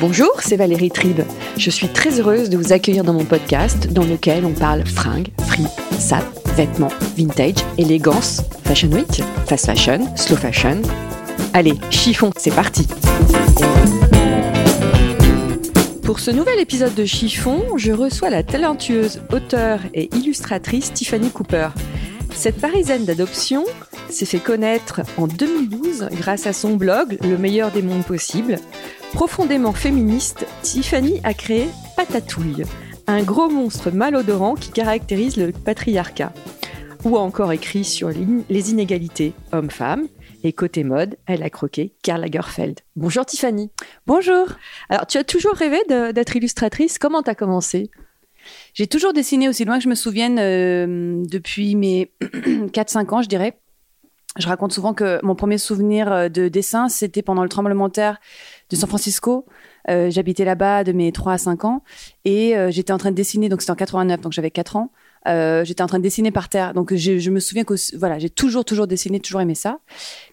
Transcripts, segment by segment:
Bonjour, c'est Valérie Tribe. Je suis très heureuse de vous accueillir dans mon podcast dans lequel on parle fringues, free, sap, vêtements, vintage, élégance, fashion week, fast fashion, slow fashion. Allez, chiffon, c'est parti. Pour ce nouvel épisode de Chiffon, je reçois la talentueuse auteure et illustratrice Tiffany Cooper. Cette Parisienne d'adoption s'est fait connaître en 2012 grâce à son blog Le meilleur des mondes possibles. Profondément féministe, Tiffany a créé Patatouille, un gros monstre malodorant qui caractérise le patriarcat. Ou a encore écrit sur les inégalités hommes-femmes. Et côté mode, elle a croqué Karl Lagerfeld. Bonjour Tiffany. Bonjour. Alors, tu as toujours rêvé d'être illustratrice. Comment t'as commencé? J'ai toujours dessiné aussi loin que je me souvienne euh, depuis mes 4-5 ans, je dirais. Je raconte souvent que mon premier souvenir euh, de dessin, c'était pendant le tremblement de terre de San Francisco. Euh, J'habitais là-bas de mes 3 à 5 ans et euh, j'étais en train de dessiner, donc c'était en 89, donc j'avais 4 ans. Euh, j'étais en train de dessiner par terre, donc je, je me souviens que voilà, j'ai toujours toujours dessiné, toujours aimé ça,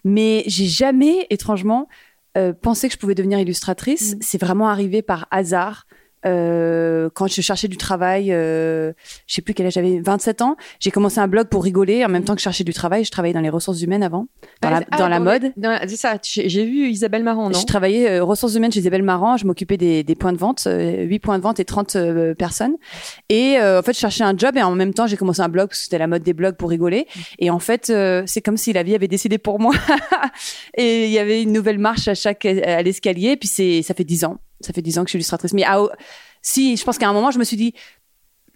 mais j'ai jamais, étrangement, euh, pensé que je pouvais devenir illustratrice. Mm. C'est vraiment arrivé par hasard. Euh, quand je cherchais du travail, euh, je sais plus quel âge j'avais, 27 ans, j'ai commencé un blog pour rigoler en même temps que je cherchais du travail. Je travaillais dans les ressources humaines avant, dans la, Ah, dans la le- mode. C'est ça, j'ai vu Isabelle Marant, non? Je travaillais euh, ressources humaines chez Isabelle Marant. Je m'occupais des, des points de vente, euh, 8 points de vente et 30 euh, personnes. Et euh, en fait, je cherchais un job et en même temps, j'ai commencé un blog parce que c'était la mode des blogs pour rigoler. Et en fait, euh, c'est comme si la vie avait décidé pour moi. et il y avait une nouvelle marche à chaque à l'escalier. Puis c'est ça fait 10 ans. Ça fait 10 ans que je suis illustratrice. Mais si, je pense qu'à un moment, je me suis dit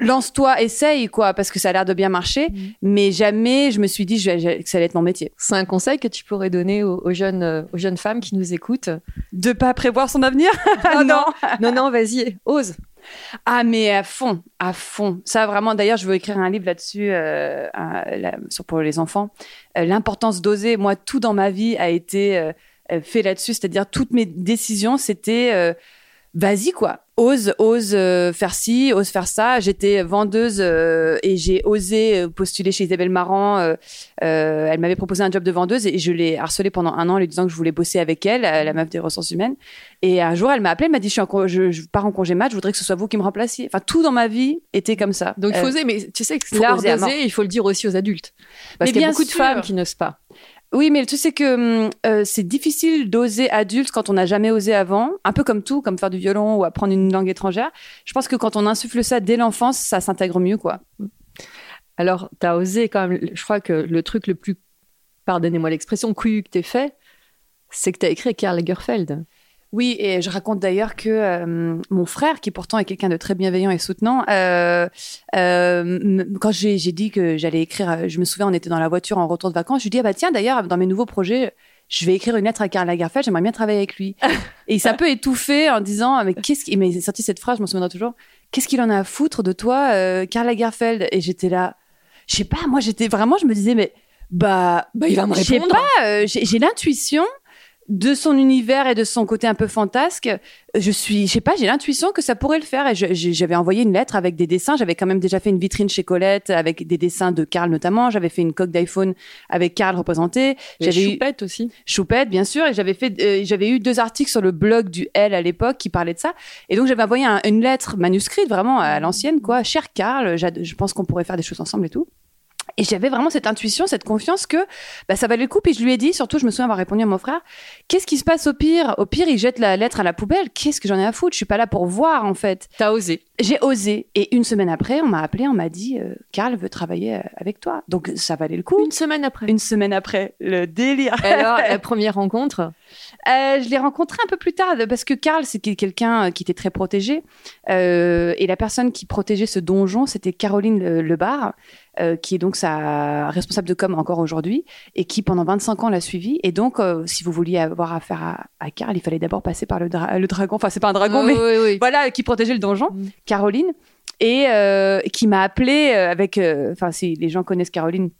lance-toi, essaye quoi, parce que ça a l'air de bien marcher. Mais jamais je me suis dit je vais- que ça allait être mon métier. C'est un conseil que tu pourrais donner aux, aux jeunes, euh, aux jeunes femmes qui nous écoutent De pas prévoir son avenir? Ah non, non, non, vas-y, ose. Ah mais à fond, à fond. Ça vraiment. D'ailleurs, je veux écrire un livre là-dessus euh, là, pour les enfants. Euh, L'importance d'oser. Moi, tout dans ma vie a été euh, fait là-dessus. C'est-à-dire toutes mes décisions, c'était euh, vas-y quoi. Ose, ose euh, faire ci, ose faire ça. J'étais vendeuse euh, et j'ai osé euh, postuler chez Isabelle Marant. euh, euh, elle m'avait proposé un job de vendeuse et je l'ai harcelée pendant un an en lui disant que je voulais bosser avec elle, euh, la meuf des ressources humaines. Et un jour, elle m'a appelé, elle m'a dit je, suis en con- je, je pars en congé mat, je voudrais que ce soit vous qui me remplaciez. Enfin, tout dans ma vie était comme ça. Donc il faut Euh, oser, mais tu sais que l'art d'oser, il faut le dire aussi aux adultes. Parce qu'il y a beaucoup de femmes qui n'osent pas. Oui, mais le truc, c'est que hum, euh, c'est difficile d'oser adulte quand on n'a jamais osé avant. Un peu comme tout, comme faire du violon ou apprendre une langue étrangère. Je pense que quand on insuffle ça dès l'enfance, ça s'intègre mieux, quoi. Alors, tu as osé quand même, je crois que le truc le plus, pardonnez-moi l'expression, couillu que t'aies fait, c'est que tu as écrit Karl Lagerfeld. Oui, et je raconte d'ailleurs que euh, mon frère, qui pourtant est quelqu'un de très bienveillant et soutenant, euh, euh, quand j'ai dit que j'allais écrire, euh, je me souviens, on était dans la voiture en retour de vacances, je lui dis ah bah tiens d'ailleurs dans mes nouveaux projets, je vais écrire une lettre à Karl Lagerfeld, j'aimerais bien travailler avec lui. et il s'est un peu étouffé en disant mais qu'est-ce qu'il, mais il sorti cette phrase, je m'en souviendrai toujours, qu'est-ce qu'il en a à foutre de toi, euh, Karl Lagerfeld? Et j'étais là, je sais pas, moi j'étais vraiment, je me disais mais bah Bah, il va me je sais répondre. pas, euh, j'ai l'intuition de son univers et de son côté un peu fantasque. Je suis, je sais pas, j'ai l'intuition que ça pourrait le faire. Et j'avais envoyé une lettre avec des dessins. J'avais quand même déjà fait une vitrine chez Colette avec des dessins de Karl notamment. J'avais fait une coque d'iPhone avec Karl représenté. J'avais eu Choupette aussi. Choupette, bien sûr, et j'avais fait, euh, j'avais eu deux articles sur le blog du L à l'époque qui parlaient de ça. Et donc j'avais envoyé un- une lettre manuscrite vraiment à l'ancienne, quoi. Cher Karl, je pense qu'on pourrait faire des choses ensemble et tout. Et j'avais vraiment cette intuition, cette confiance que bah, ça valait le coup. Puis je lui ai dit, surtout, je me souviens avoir répondu à mon frère, qu'est-ce qui se passe au pire? Au pire, il jette la lettre à la poubelle. Qu'est-ce que j'en ai à foutre? Je suis pas là pour voir, en fait. T'as osé. J'ai osé. Et une semaine après, on m'a appelé, on m'a dit, euh, Karl veut travailler euh, avec toi. Donc ça valait le coup. Une semaine après. Une semaine après, le délire. Alors, la première rencontre? Je l'ai rencontré un peu plus tard parce que Karl, c'était quelqu'un euh, qui était très protégé. Euh, et la personne qui protégeait ce donjon, c'était Caroline Le- Lebar, euh, qui est donc sa responsable de com encore aujourd'hui et qui pendant 25 ans l'a suivi. Et donc, euh, si vous vouliez avoir affaire à, à Karl, il fallait d'abord passer par le, dra- le dragon. Enfin, c'est pas un dragon, mais Oui, oui, oui. voilà, qui protégeait le donjon, Mm. Caroline, et euh, qui m'a appelé euh, avec, euh, enfin, si les gens connaissent Caroline,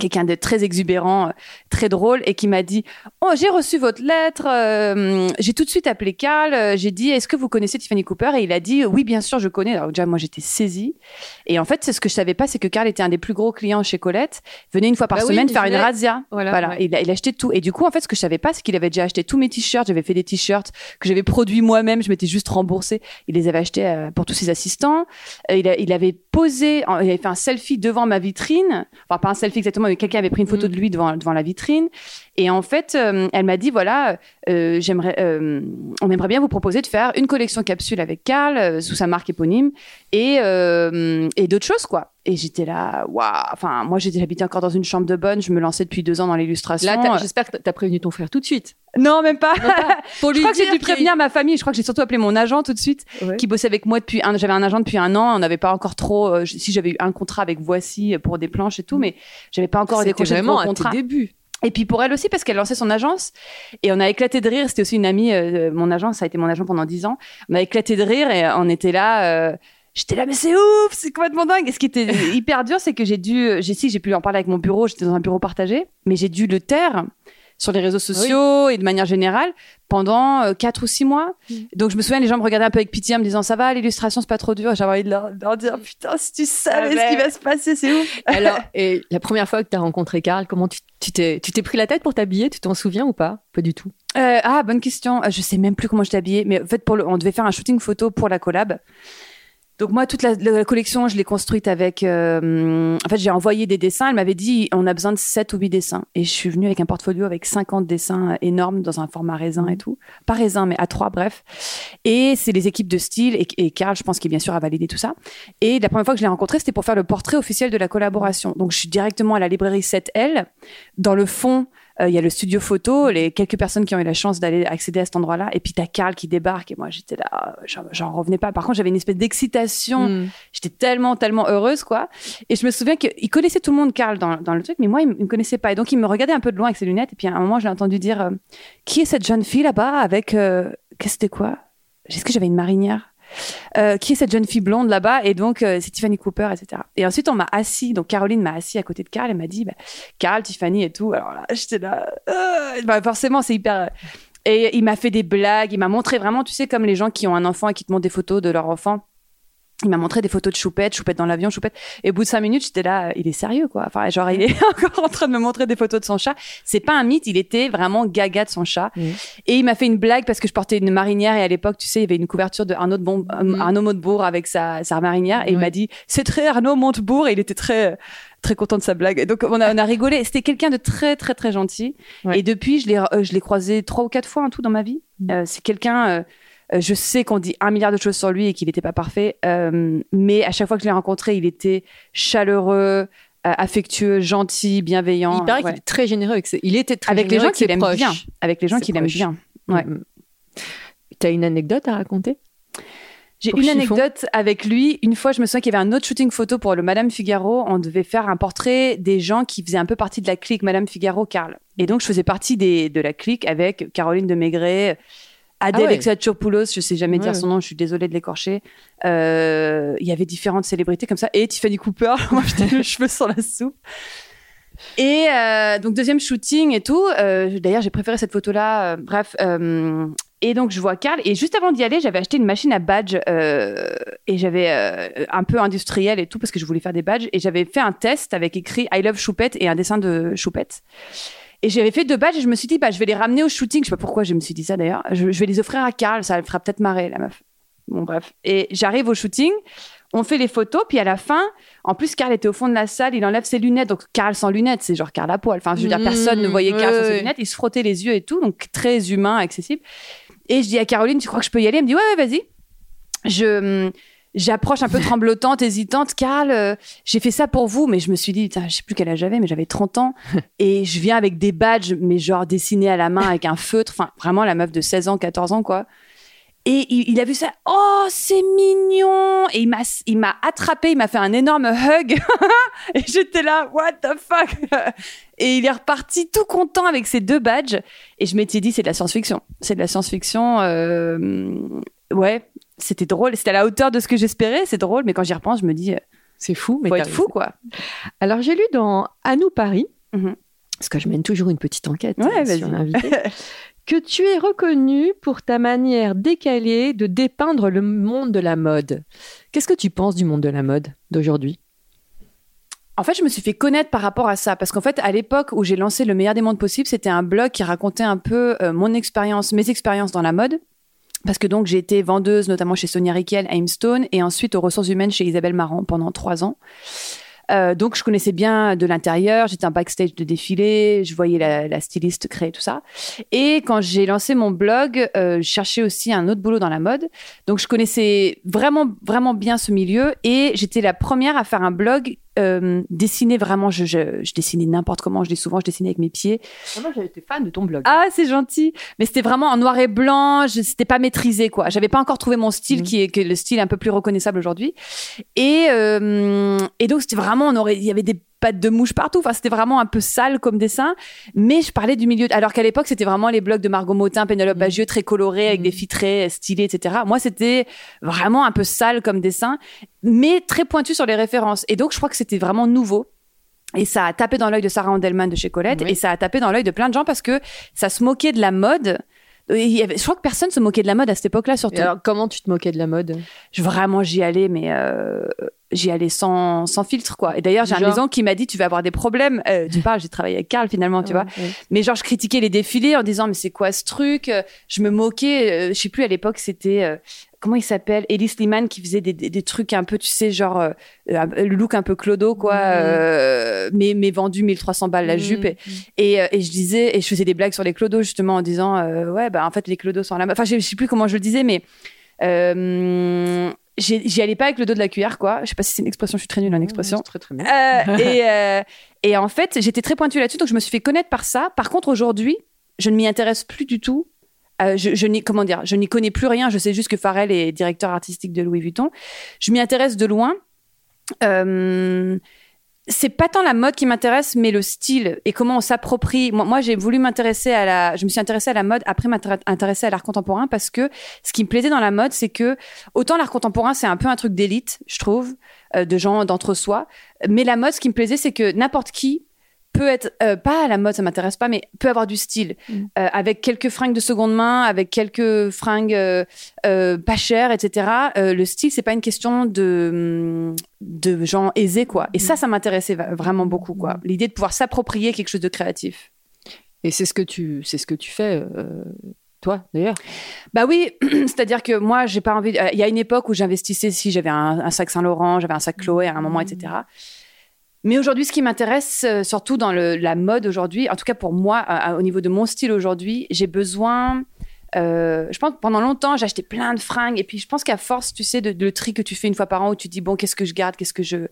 quelqu'un de très exubérant, euh, très drôle, et qui m'a dit Oh, j'ai reçu votre lettre. euh, j'ai tout de suite appelé Carl. euh, j'ai dit Est-ce que vous connaissez Tiffany Cooper? Et il a dit Oui, bien sûr, je connais. Alors, déjà, moi, j'étais saisie. Et en fait, c'est ce que je savais pas, c'est que Carl était un des plus gros clients chez Colette. Venait une fois par Bah semaine faire une razzia. Voilà. Voilà, ouais. il, a, il achetait tout. Et du coup, en fait, ce que je savais pas, c'est qu'il avait déjà acheté tous mes t-shirts. J'avais fait des t-shirts que j'avais produits moi-même. Je m'étais juste remboursée. Il les avait achetés euh, pour tous ses assistants. Euh, il, a- il avait posé, il avait fait un selfie devant ma vitrine. Enfin, pas un selfie exactement, quelqu'un avait pris une photo Mm. de lui devant, devant la vitrine. Et en fait, euh, elle m'a dit voilà, euh, j'aimerais, euh, on aimerait bien vous proposer de faire une collection capsule avec Carl euh, sous sa marque éponyme et euh, et d'autres choses quoi. Et j'étais là, waouh. Enfin, moi, j'étais j'habitais encore dans une chambre de bonne. Je me lançais depuis deux ans dans l'illustration. Là, j'espère que t'as prévenu ton frère tout de suite. Non, même pas. Pour Je lui crois que j'ai dû prévenir ma famille. Je crois que j'ai surtout appelé mon agent tout de suite, Ouais. qui bossait avec moi depuis un. J'avais un agent depuis un an. On n'avait pas encore trop. euh, si j'avais eu un contrat avec Voici pour des planches et tout, mais j'avais pas encore C'était décroché de vraiment gros à tes contrat. débuts. Et puis pour elle aussi, parce qu'elle lançait son agence. Et on a éclaté de rire. C'était aussi une amie, euh, mon agent, ça a été mon agent pendant dix ans. On a éclaté de rire et on était là. euh, J'étais là, mais c'est ouf, c'est complètement dingue. Et ce qui était hyper dur, c'est que j'ai dû, j'ai si j'ai pu en parler avec mon bureau, j'étais dans un bureau partagé, mais j'ai dû le taire sur les réseaux sociaux et de manière générale pendant euh, quatre ou six mois. Mm. Donc je me souviens, les gens me regardaient un peu avec pitié en me disant ça va, l'illustration c'est pas trop dur. J'avais envie de leur, de leur dire putain, si tu savais Ah ce qui va se passer, c'est ouf. Alors, et la première fois que t'as rencontré Karl, comment tu tu t'es tu t'es pris la tête pour t'habiller? Tu t'en souviens ou pas? Pas du tout. Euh, ah, bonne question. Euh, Je sais même plus comment j'étais habillée, mais en fait, pour le, on devait faire un shooting photo pour la collab. Donc moi, toute la, la collection, je l'ai construite avec. euh, en fait, j'ai envoyé des dessins. Elle m'avait dit, on a besoin de 7 ou 8 dessins. Et je suis venue avec un portfolio avec 50 dessins énormes dans un format raisin et tout. Pas raisin, mais à 3 bref. Et c'est les équipes de style. Et, et Karl, je pense qu'il bien sûr a validé tout ça. Et la première fois que je l'ai rencontré, c'était pour faire le portrait officiel de la collaboration. Donc je suis directement à la librairie 7L. Dans le fond, euh, il y a le studio photo, les quelques personnes qui ont eu la chance d'aller accéder à cet endroit-là. Et puis t'as Karl qui débarque et moi j'étais là, j'en- j'en revenais pas. Par contre, j'avais une espèce d'excitation. Mm. J'étais tellement, tellement heureuse, quoi. Et je me souviens qu'il connaissait tout le monde, Karl, dans, dans le truc, mais moi, il, me connaissait pas. Et donc, il me regardait un peu de loin avec ses lunettes. Et puis, à un moment, je l'ai entendu dire euh, Qui est cette jeune fille là-bas avec. euh, Qu'est-ce que c'était quoi? Est-ce que j'avais une marinière? Euh, qui est cette jeune fille blonde là-bas Et donc, euh, c'est Tiffany Cooper, etc. Et ensuite, on m'a assis. Donc, Caroline m'a assis à côté de Karl et m'a dit bah, Karl, Tiffany et tout. Alors là, j'étais là. euh, bah, forcément, c'est hyper. Et il m'a fait des blagues. Il m'a montré vraiment, tu sais, comme les gens qui ont un enfant et qui te montrent des photos de leur enfant. Il m'a montré des photos de Choupette, Choupette dans l'avion, Choupette. Et au bout de cinq minutes, j'étais là, il est sérieux, quoi. Enfin, genre, il est encore en train de me montrer des photos de son chat. C'est pas un mythe, il était vraiment gaga de son chat. Et il m'a fait une blague parce que je portais une marinière et à l'époque, tu sais, il y avait une couverture de Arnaud, de bon, euh, Mhm. Arnaud Montebourg avec sa, sa marinière. Et il m'a dit, c'est très Arnaud Montebourg. Et il était très, très content de sa blague. Et donc, on a, on a rigolé. C'était quelqu'un de très, très, très gentil. Ouais. Et depuis, je l'ai, euh, je l'ai croisé trois ou quatre fois en tout dans ma vie. Mhm. Euh, c'est quelqu'un, euh, je sais qu'on dit un milliard de choses sur lui et qu'il n'était pas parfait, euh, mais à chaque fois que je l'ai rencontré, il était chaleureux, euh, affectueux, gentil, bienveillant. Il paraît Ouais. qu'il est très généreux. Il était très avec les gens qu'il aime bien. Avec les gens qu'il aime bien. Ouais. Mm. T'as une anecdote à raconter? J'ai une Chiffon? anecdote avec lui. Une fois, je me souviens qu'il y avait un autre shooting photo pour le Madame Figaro. On devait faire un portrait des gens qui faisaient un peu partie de la clique Madame Figaro, Karl. Et donc, je faisais partie des, de la clique avec Caroline de Maigret, Adèle Ah ouais. Exarchopoulos, je sais jamais dire son nom, je suis désolée de l'écorcher. Euh, Il y avait différentes célébrités comme ça. Et Tiffany Cooper, moi j'étais le cheveu sur la soupe. Et euh, donc deuxième shooting et tout. Euh, D'ailleurs, j'ai préféré cette photo-là. bref. et donc je vois Karl. Et juste avant d'y aller, j'avais acheté une machine à badge et j'avais un peu industriel et tout parce que je voulais faire des badges. Et j'avais fait un test avec écrit I love Choupette et un dessin de Choupette. Et j'avais fait deux badges et je me suis dit, bah, je vais les ramener au shooting. Je sais pas pourquoi je me suis dit ça d'ailleurs. Je, je vais les offrir à Karl, ça le fera peut-être marrer, la meuf. Bon, bref. Et j'arrive au shooting, on fait les photos, puis à la fin, en plus, Carl était au fond de la salle, il enlève ses lunettes. Donc, Carl sans lunettes, c'est genre Carl à poil. Enfin, je veux dire, Mmh, personne ne voyait Carl ouais, sans ses lunettes. Il se frottait les yeux et tout, donc très humain, accessible. Et je dis à Caroline, tu crois que je peux y aller? Elle me dit, ouais, ouais, vas-y. Je. J'approche un peu tremblotante, hésitante. Carl, euh, j'ai fait ça pour vous, mais je me suis dit, je sais plus quel âge j'avais, mais j'avais 30 ans. et je viens avec des badges, mais genre dessinés à la main avec un feutre. Enfin, vraiment la meuf de 16 ans, 14 ans, quoi. Et il, il a vu ça. Oh, c'est mignon. Et il m'a, il m'a attrapé, il m'a fait un énorme hug. et j'étais là, what the fuck? et il est reparti tout content avec ses deux badges. Et je m'étais dit, c'est de la science-fiction. C'est de la science-fiction. euh, ouais, c'était drôle. C'était à la hauteur de ce que j'espérais. C'est drôle, mais quand j'y repense, je me dis, euh, C'est fou, mais faut être fou, quoi. Alors, j'ai lu dans À nous Paris, Mhm. parce que je mène toujours une petite enquête Ouais, euh, vas-y. sur l'invité, que tu es reconnu pour ta manière décalée de dépeindre le monde de la mode. Qu'est-ce que tu penses du monde de la mode d'aujourd'hui? En fait, je me suis fait connaître par rapport à ça parce qu'en fait, à l'époque où j'ai lancé le meilleur des mondes possibles, c'était un blog qui racontait un peu euh, mon expérience, mes expériences dans la mode. Parce que donc j'ai été vendeuse notamment chez Sonia Riquel à Aimstone et ensuite aux ressources humaines chez Isabelle Marant pendant trois ans. Euh, donc je connaissais bien de l'intérieur, j'étais un backstage de défilé, je voyais la, la styliste créer tout ça. Et quand j'ai lancé mon blog, euh, je cherchais aussi un autre boulot dans la mode. Donc je connaissais vraiment vraiment bien ce milieu et j'étais la première à faire un blog euh, dessiné vraiment. Je, je, je dessinais n'importe comment. Je dis souvent, je dessinais avec mes pieds. Moi, été fan de ton blog. Ah, c'est gentil. Mais c'était vraiment en noir et blanc. Je, c'était pas maîtrisé, quoi. J'avais pas encore trouvé mon style, Mhm. qui est que le style un peu plus reconnaissable aujourd'hui. Et euh, et donc c'était vraiment, on aurait, il y avait des pattes de mouche partout. Enfin, c'était vraiment un peu sale comme dessin. Mais je parlais du milieu. Alors qu'à l'époque, c'était vraiment les blogs de Margot Motin, Pénélope Mhm. Bagieux, très colorés, avec Mhm. des filles très stylées, etc. Moi, c'était vraiment un peu sale comme dessin, mais très pointu sur les références. Et donc, je crois que c'était vraiment nouveau. Et ça a tapé dans l'œil de Sarah Andelman de chez Colette, Oui. et ça a tapé dans l'œil de plein de gens parce que ça se moquait de la mode. Et il y avait- je crois que personne se moquait de la mode à cette époque-là, surtout. Et alors, comment tu te moquais de la mode? Je, vraiment, j'y allais, mais euh, j'y allais sans, sans filtre, quoi. Et d'ailleurs, j'ai un maison qui m'a dit, tu vas avoir des problèmes. Euh, tu parles, j'ai travaillé avec Karl, finalement, tu vois. Ouais. Mais genre, je critiquais les défilés en disant, mais c'est quoi ce truc? Euh, Je me moquais. euh, je sais plus, à l'époque, c'était... euh, comment il s'appelle? Elise Liman qui faisait des, des, des trucs un peu, tu sais, genre... le look un peu clodo, quoi. Mais, mais vendu 1300 balles la jupe. Et, et, euh, et je disais... Et je faisais des blagues sur les clodos, justement, en disant, ouais, bah, en fait, les clodos sont mode. Enfin, je je sais plus comment je le disais, mais... Euh, J'y allais pas avec le dos de la cuillère, quoi. Je sais pas si c'est une expression, je suis très nulle en expression. C'est très très bien. Euh, et, euh, et en fait, j'étais très pointue là-dessus, donc je me suis fait connaître par ça. Par contre, aujourd'hui, je ne m'y intéresse plus du tout. Euh, je, je n'y comment dire, je n'y connais plus rien. Je sais juste que Pharrell est directeur artistique de Louis Vuitton. Je m'y intéresse de loin. Euh, c'est pas tant la mode qui m'intéresse, mais le style et comment on s'approprie. Moi, j'ai voulu m'intéresser à la, je me suis intéressée à la mode après m'intéresser à l'art contemporain parce que ce qui me plaisait dans la mode, c'est que autant l'art contemporain, c'est un peu un truc d'élite, je trouve, euh, de gens d'entre-soi. Mais la mode, ce qui me plaisait, c'est que n'importe qui peut être euh, pas à la mode, ça m'intéresse pas, mais peut avoir du style Mm. euh, avec quelques fringues de seconde main, avec quelques fringues euh, pas chères, etc. Le style, c'est pas une question de de gens aisés, quoi. Et ça, ça m'intéressait vraiment beaucoup, quoi. L'idée de pouvoir s'approprier quelque chose de créatif. Et c'est ce que tu, c'est ce que tu fais, toi d'ailleurs? Bah oui, c'est-à-dire que moi, j'ai pas envie. euh, Il y a une époque où j'investissais, si j'avais un, un sac Saint-Laurent, j'avais un sac Chloé à un moment, etc. Mais aujourd'hui, ce qui m'intéresse, euh, surtout dans le- la mode aujourd'hui, en tout cas pour moi, euh, au niveau de mon style aujourd'hui, j'ai besoin. euh, je pense que pendant longtemps, j'ai acheté plein de fringues. Et puis, je pense qu'à force, tu sais, de, de le tri que tu fais une fois par an, où tu dis, bon, qu'est-ce que je garde, qu'est-ce que je.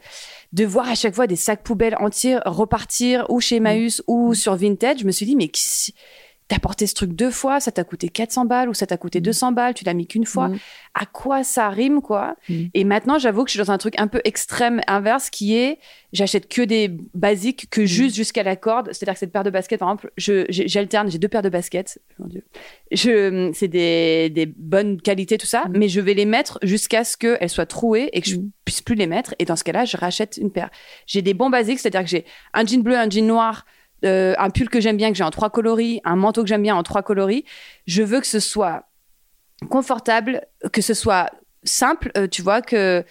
De voir à chaque fois des sacs poubelles entiers repartir, ou chez Emmaüs, ou sur Vintage, je me suis dit, mais qui- t'as porté ce truc deux fois, ça t'a coûté 400 balles, ou ça t'a coûté 200 balles, tu l'as mis qu'une fois Mm. à quoi ça rime, quoi? Mm. Et maintenant, j'avoue que je suis dans un truc un peu extrême inverse qui est j'achète que des basiques, que juste jusqu'à la corde. C'est-à-dire que cette paire de baskets, par exemple, j'alterne, j'ai deux paires de baskets. Mon Dieu. Je, c'est des, des bonnes qualités, tout ça, Mm. mais je vais les mettre jusqu'à ce qu'elles soient trouées et que je Mm. puisse plus les mettre. Et dans ce cas-là, je rachète une paire. J'ai des bons basiques, c'est-à-dire que j'ai un jean bleu, un jean noir, euh, un pull que j'aime bien, que j'ai en trois coloris, un manteau que j'aime bien en trois coloris. Je veux que ce soit confortable, que ce soit simple, euh, tu vois, que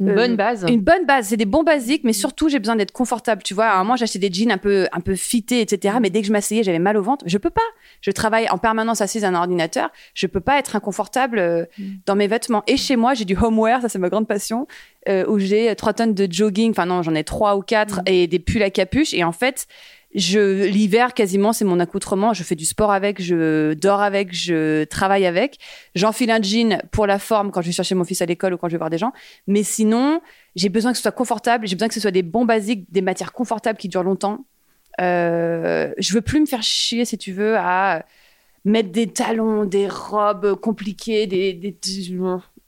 Une Euh, bonne base. Une bonne base, c'est des bons basiques, mais surtout j'ai besoin d'être confortable. Tu vois, à un moment j'achetais des jeans un peu un peu fités, etc. Mais dès que je m'asseyais, j'avais mal au ventre. Je peux pas. Je travaille en permanence assise à un ordinateur. Je peux pas être inconfortable euh, dans mes vêtements. Et chez moi, j'ai du homeware, ça c'est ma grande passion, où j'ai trois tonnes de jogging. Enfin non, j'en ai trois ou quatre et des pulls à capuche. Et en fait. Je l'hiver quasiment c'est mon accoutrement. Je fais du sport avec, je dors avec, je travaille avec. J'enfile un jean pour la forme quand je vais chercher mon fils à l'école ou quand je vais voir des gens. Mais sinon, j'ai besoin que ce soit confortable, j'ai besoin que ce soit des bons basiques, des matières confortables qui durent longtemps. Euh, je veux plus me faire chier, si tu veux, à mettre des talons, des robes compliquées, des. des-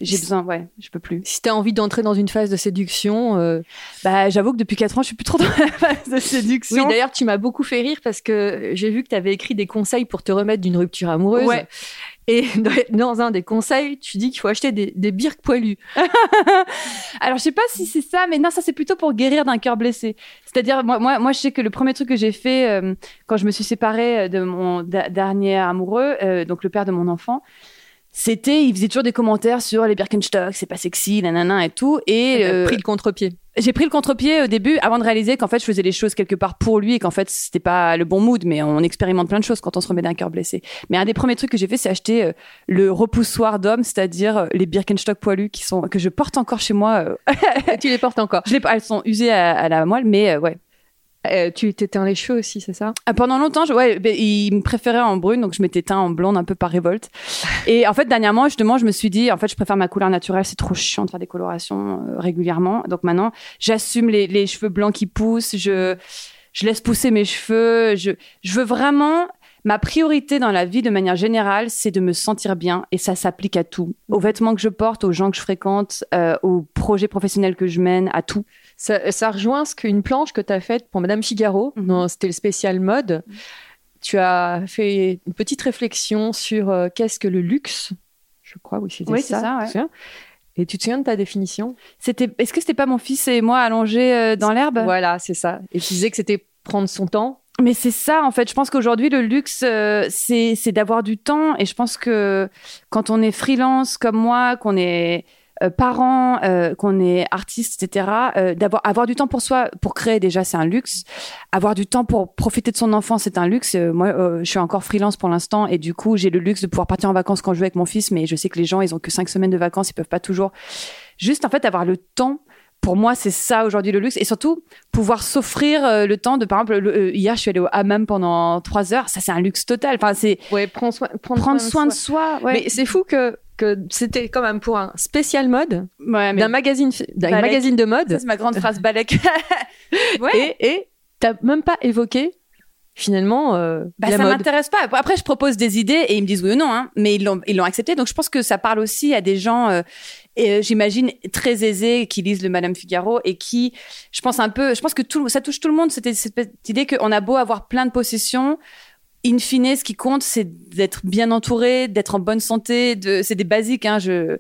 J'ai besoin, ouais, je peux plus. Si t'as envie d'entrer dans une phase de séduction, euh, Bah, j'avoue que depuis 4 ans, je suis plus trop dans la phase de séduction. oui. D'ailleurs, tu m'as beaucoup fait rire parce que j'ai vu que t'avais écrit des conseils pour te remettre d'une rupture amoureuse. Ouais. Et dans- un des conseils, tu dis qu'il faut acheter des, des birques poilus. Alors, je sais pas si c'est ça, mais non, ça c'est plutôt pour guérir d'un cœur blessé. C'est-à-dire, moi, moi, moi, je sais que le premier truc que j'ai fait euh, quand je me suis séparée de mon dernier amoureux, euh, donc le père de mon enfant, c'était, il faisait toujours des commentaires sur les Birkenstock, c'est pas sexy, nanana et tout. Et T'as euh, pris le contre-pied. j'ai pris le contre-pied au début avant de réaliser qu'en fait je faisais les choses quelque part pour lui et qu'en fait c'était pas le bon mood mais on expérimente plein de choses quand on se remet d'un cœur blessé mais un des premiers trucs que j'ai fait c'est acheter euh, le repoussoir d'homme c'est-à-dire euh, les Birkenstock poilus qui sont que je porte encore chez moi tu les portes encore. je les, elles sont usées à, à la moelle mais ouais Euh, tu t'éteins les cheveux aussi, c'est ça? Ah, pendant longtemps, je, ouais, il me préférait en brune, donc je m'étais teint en blonde un peu par révolte. Et en fait, dernièrement, justement, je me suis dit, en fait, je préfère ma couleur naturelle, c'est trop chiant de faire des colorations euh, régulièrement. Donc maintenant, j'assume les, les cheveux blancs qui poussent, je, je laisse pousser mes cheveux, je, je veux vraiment. Ma priorité dans la vie, de manière générale, c'est de me sentir bien, et ça s'applique à tout, aux vêtements que je porte, aux gens que je fréquente, euh, aux projets professionnels que je mène, à tout. ça, ça rejoint ce qu'une planche que tu as faite pour Madame Figaro. Non, C'était le spécial mode. Tu as fait une petite réflexion sur euh, qu'est-ce que le luxe. Je crois, oui, c'était Oui, ça. c'est ça, ouais. Et tu te souviens de ta définition? C'était, est-ce que c'était pas mon fils et moi allongés euh, dans l'herbe? Voilà, c'est ça. Et tu disais que c'était prendre son temps. Mais c'est ça, en fait. Je pense qu'aujourd'hui, le luxe, euh, c'est c'est d'avoir du temps. Et je pense que quand on est freelance comme moi, qu'on est euh, parent, euh, qu'on est artiste, etc., euh, d'avoir avoir du temps pour soi, pour créer déjà, c'est un luxe. Avoir du temps pour profiter de son enfant, c'est un luxe. Euh, moi, euh, je suis encore freelance pour l'instant, et du coup, j'ai le luxe de pouvoir partir en vacances quand je veux avec mon fils. Mais je sais que les gens, ils ont que cinq semaines de vacances, ils peuvent pas toujours. Juste, en fait, avoir le temps. Pour moi, c'est ça aujourd'hui le luxe, et surtout pouvoir s'offrir euh, le temps de, par exemple, le- euh, hier, je suis allée au hammam pendant trois heures. Ça, c'est un luxe total. Enfin, c'est Ouais, prendre soin, prendre prendre soin de soi. ouais. Mais c'est fou que, que c'était quand même pour un spécial mode Ouais, d'un magazine, d'un Balek. magazine de mode. c'est ma grande phrase balèque. ouais. Et et t'as même pas évoqué finalement euh, Bah, la ça m'intéresse pas. Après, je propose des idées et ils me disent oui ou non, hein, mais ils l'ont, ils l'ont accepté. Donc, je pense que ça parle aussi à des gens, euh, et, euh, j'imagine, très aisés qui lisent le Madame Figaro et qui, je pense un peu, je pense que tout, ça touche tout le monde. C'était cette idée qu'on a beau avoir plein de possessions. In fine, ce qui compte, c'est d'être bien entouré, d'être en bonne santé. De, c'est des basiques. Hein, je,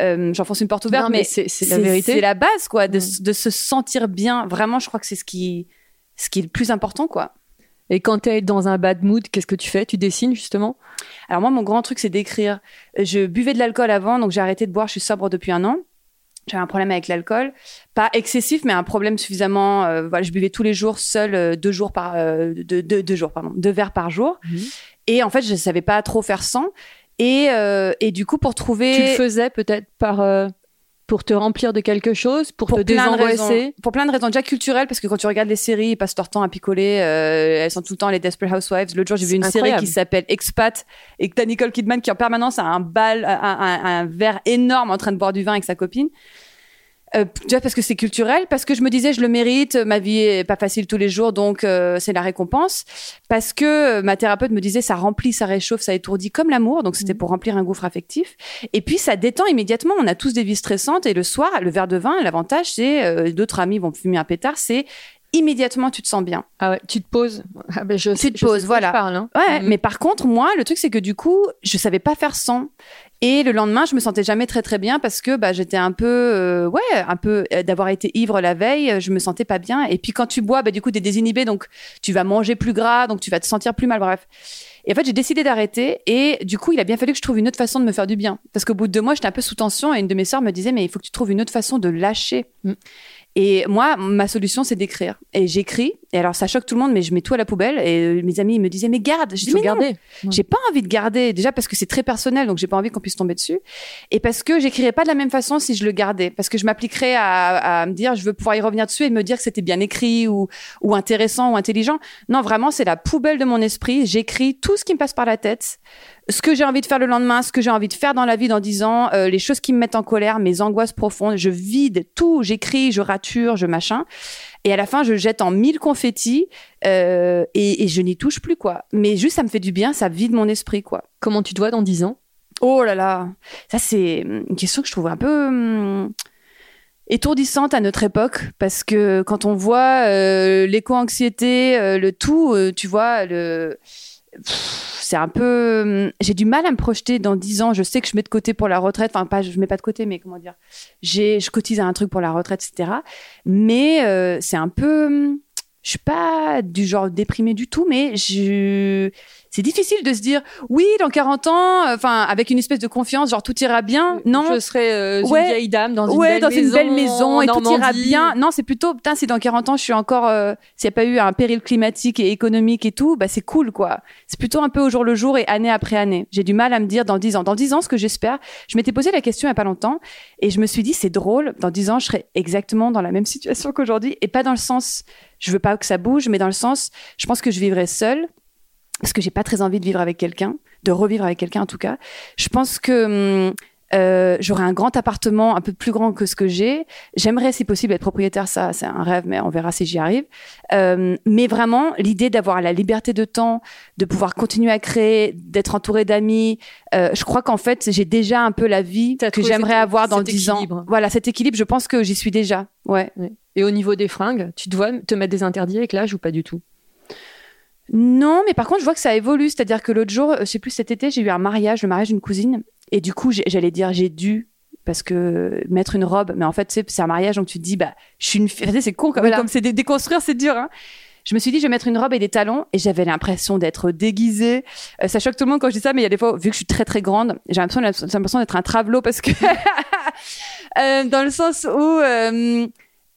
euh, j'enfonce une porte ouverte, Non, mais mais c'est c'est la vérité. C'est la base, quoi, de, Mm. de se sentir bien. Vraiment, je crois que c'est ce qui, ce qui est le plus important, quoi. Et quand t'es dans un bad mood, qu'est-ce que tu fais? Tu dessines justement? Alors moi, mon grand truc, c'est d'écrire. Je buvais de l'alcool avant, donc j'ai arrêté de boire. Je suis sobre depuis un an. J'avais un problème avec l'alcool, pas excessif, mais un problème suffisamment. euh, voilà, je buvais tous les jours, seul, euh, deux jours par, euh, deux, deux- deux jours, pardon, deux verres par jour. Mhm. Et en fait, je savais pas trop faire sans. Et, euh, et du coup, pour trouver Tu le faisais peut-être par pour te remplir de quelque chose, pour, te raisons. Pour plein de raisons. Déjà culturelles, parce que quand tu regardes les séries, ils passent leur temps à picoler. euh, elles sont tout le temps les Desperate Housewives. L'autre jour, j'ai vu une incroyable. série qui s'appelle Expat et que t'as Nicole Kidman qui en permanence a un bal, un, un- un verre énorme en train de boire du vin avec sa copine. Euh, déjà parce que c'est culturel, parce que je me disais je le mérite, ma vie est pas facile tous les jours, donc euh, c'est la récompense. Parce que euh, ma thérapeute me disait ça remplit, ça réchauffe, ça étourdit comme l'amour, donc c'était pour remplir un gouffre affectif. Et puis ça détend immédiatement. On a tous des vies stressantes et le soir, le verre de vin, l'avantage c'est euh, d'autres amis vont fumer un pétard, c'est immédiatement tu te sens bien. Ah ouais, tu te poses. Ah ben je sais- te je poses, voilà. parle, hein. Ouais, Mhm. mais par contre, moi, le truc, c'est que du coup, je savais pas faire sans. Et le lendemain, je me sentais jamais très très bien parce que bah, j'étais un peu, euh, ouais, un peu euh, d'avoir été ivre la veille, euh, je me sentais pas bien. Et puis quand tu bois, bah, du coup, t'es désinhibé, donc tu vas manger plus gras, donc tu vas te sentir plus mal, bref. Et en fait, j'ai décidé d'arrêter. Et du coup, il a bien fallu que je trouve une autre façon de me faire du bien. Parce qu'au bout de deux mois, j'étais un peu sous tension. Et une de mes sœurs me disait, mais il faut que tu trouves une autre façon de lâcher. Mm. Et moi, ma solution, c'est d'écrire. Et j'écris. Et alors, ça choque tout le monde, mais je mets tout à la poubelle. Et euh, mes amis ils me disaient, mais garde. Je dis, mais garder. j'ai pas envie de garder. Déjà parce que c'est très personnel, donc j'ai pas envie qu'on puisse tomber dessus. Et parce que j'écrirais pas de la même façon si je le gardais. Parce que je m'appliquerais à, à me dire, je veux pouvoir y revenir dessus et me dire que c'était bien écrit ou, ou intéressant ou intelligent. Non, vraiment, c'est la poubelle de mon esprit. J'écris tout ce qui me passe par la tête. Ce que j'ai envie de faire le lendemain, ce que j'ai envie de faire dans la vie dans 10 ans, euh, les choses qui me mettent en colère, mes angoisses profondes. Je vide tout. J'écris, je rature, je machin. Et à la fin, je jette en mille confettis euh, et, et je n'y touche plus, quoi. Mais juste, ça me fait du bien, ça vide mon esprit, quoi. Comment tu te vois dans 10 ans? Oh là là, ça c'est une question que je trouve un peu hum, étourdissante à notre époque parce que quand on voit euh, l'éco-anxiété, euh, le tout, euh, tu vois, le c'est un peu hum, j'ai du mal à me projeter dans 10 ans. Je sais que je mets de côté pour la retraite. Enfin pas je mets pas de côté mais comment dire j'ai je cotise à un truc pour la retraite etc mais euh, c'est un peu hum, je suis pas du genre déprimé du tout mais je c'est difficile de se dire oui dans 40 ans euh, enfin avec une espèce de confiance genre tout ira bien non Je serais euh, Ouais. une vieille dame dans une ouais, belle dans maison. une belle maison et tout ira bien. Non, c'est plutôt, putain, si dans 40 ans je suis encore, euh, s'il n'y a pas eu un péril climatique et économique et tout, bah c'est cool, quoi. C'est plutôt un peu au jour le jour et année après année. J'ai du mal à me dire dans 10 ans. Dans 10 ans, ce que j'espère, je m'étais posé la question il y a pas longtemps et je me suis dit, c'est drôle, dans 10 ans, je serai exactement dans la même situation qu'aujourd'hui et pas dans le sens, je veux pas que ça bouge, mais dans le sens, je pense que je vivrai seule parce que j'ai pas très envie de vivre avec quelqu'un, de revivre avec quelqu'un en tout cas. Je pense que hum, euh, j'aurai un grand appartement un peu plus grand que ce que j'ai. J'aimerais, si possible, être propriétaire. Ça, c'est un rêve, mais on verra si j'y arrive. Euh, mais vraiment, l'idée d'avoir la liberté de temps, de pouvoir continuer à créer, d'être entouré d'amis. euh, je crois qu'en fait, j'ai déjà un peu la vie que j'aimerais avoir dans cet 10 ans. Voilà, cet équilibre, je pense que j'y suis déjà. Ouais. Et au niveau des fringues, tu dois te mettre des interdits avec l'âge ou pas du tout? Non, mais par contre, je vois que ça évolue. C'est-à-dire que l'autre jour, euh, je sais plus cet été, j'ai eu un mariage, le mariage d'une cousine, et du coup, j'allais dire j'ai dû parce que mettre une robe, mais en fait, c'est un mariage, donc tu te dis bah, je suis une fille. C'est con comme Voilà. comme c'est dé- déconstruire, c'est dur. Hein. Je me suis dit, je vais mettre une robe et des talons, et j'avais l'impression d'être déguisée. Euh, ça choque tout le monde quand je dis ça, mais il y a des fois, vu que je suis très très grande, j'ai l'impression, j'ai l'impression d'être un travelot parce que, Euh, dans le sens où euh,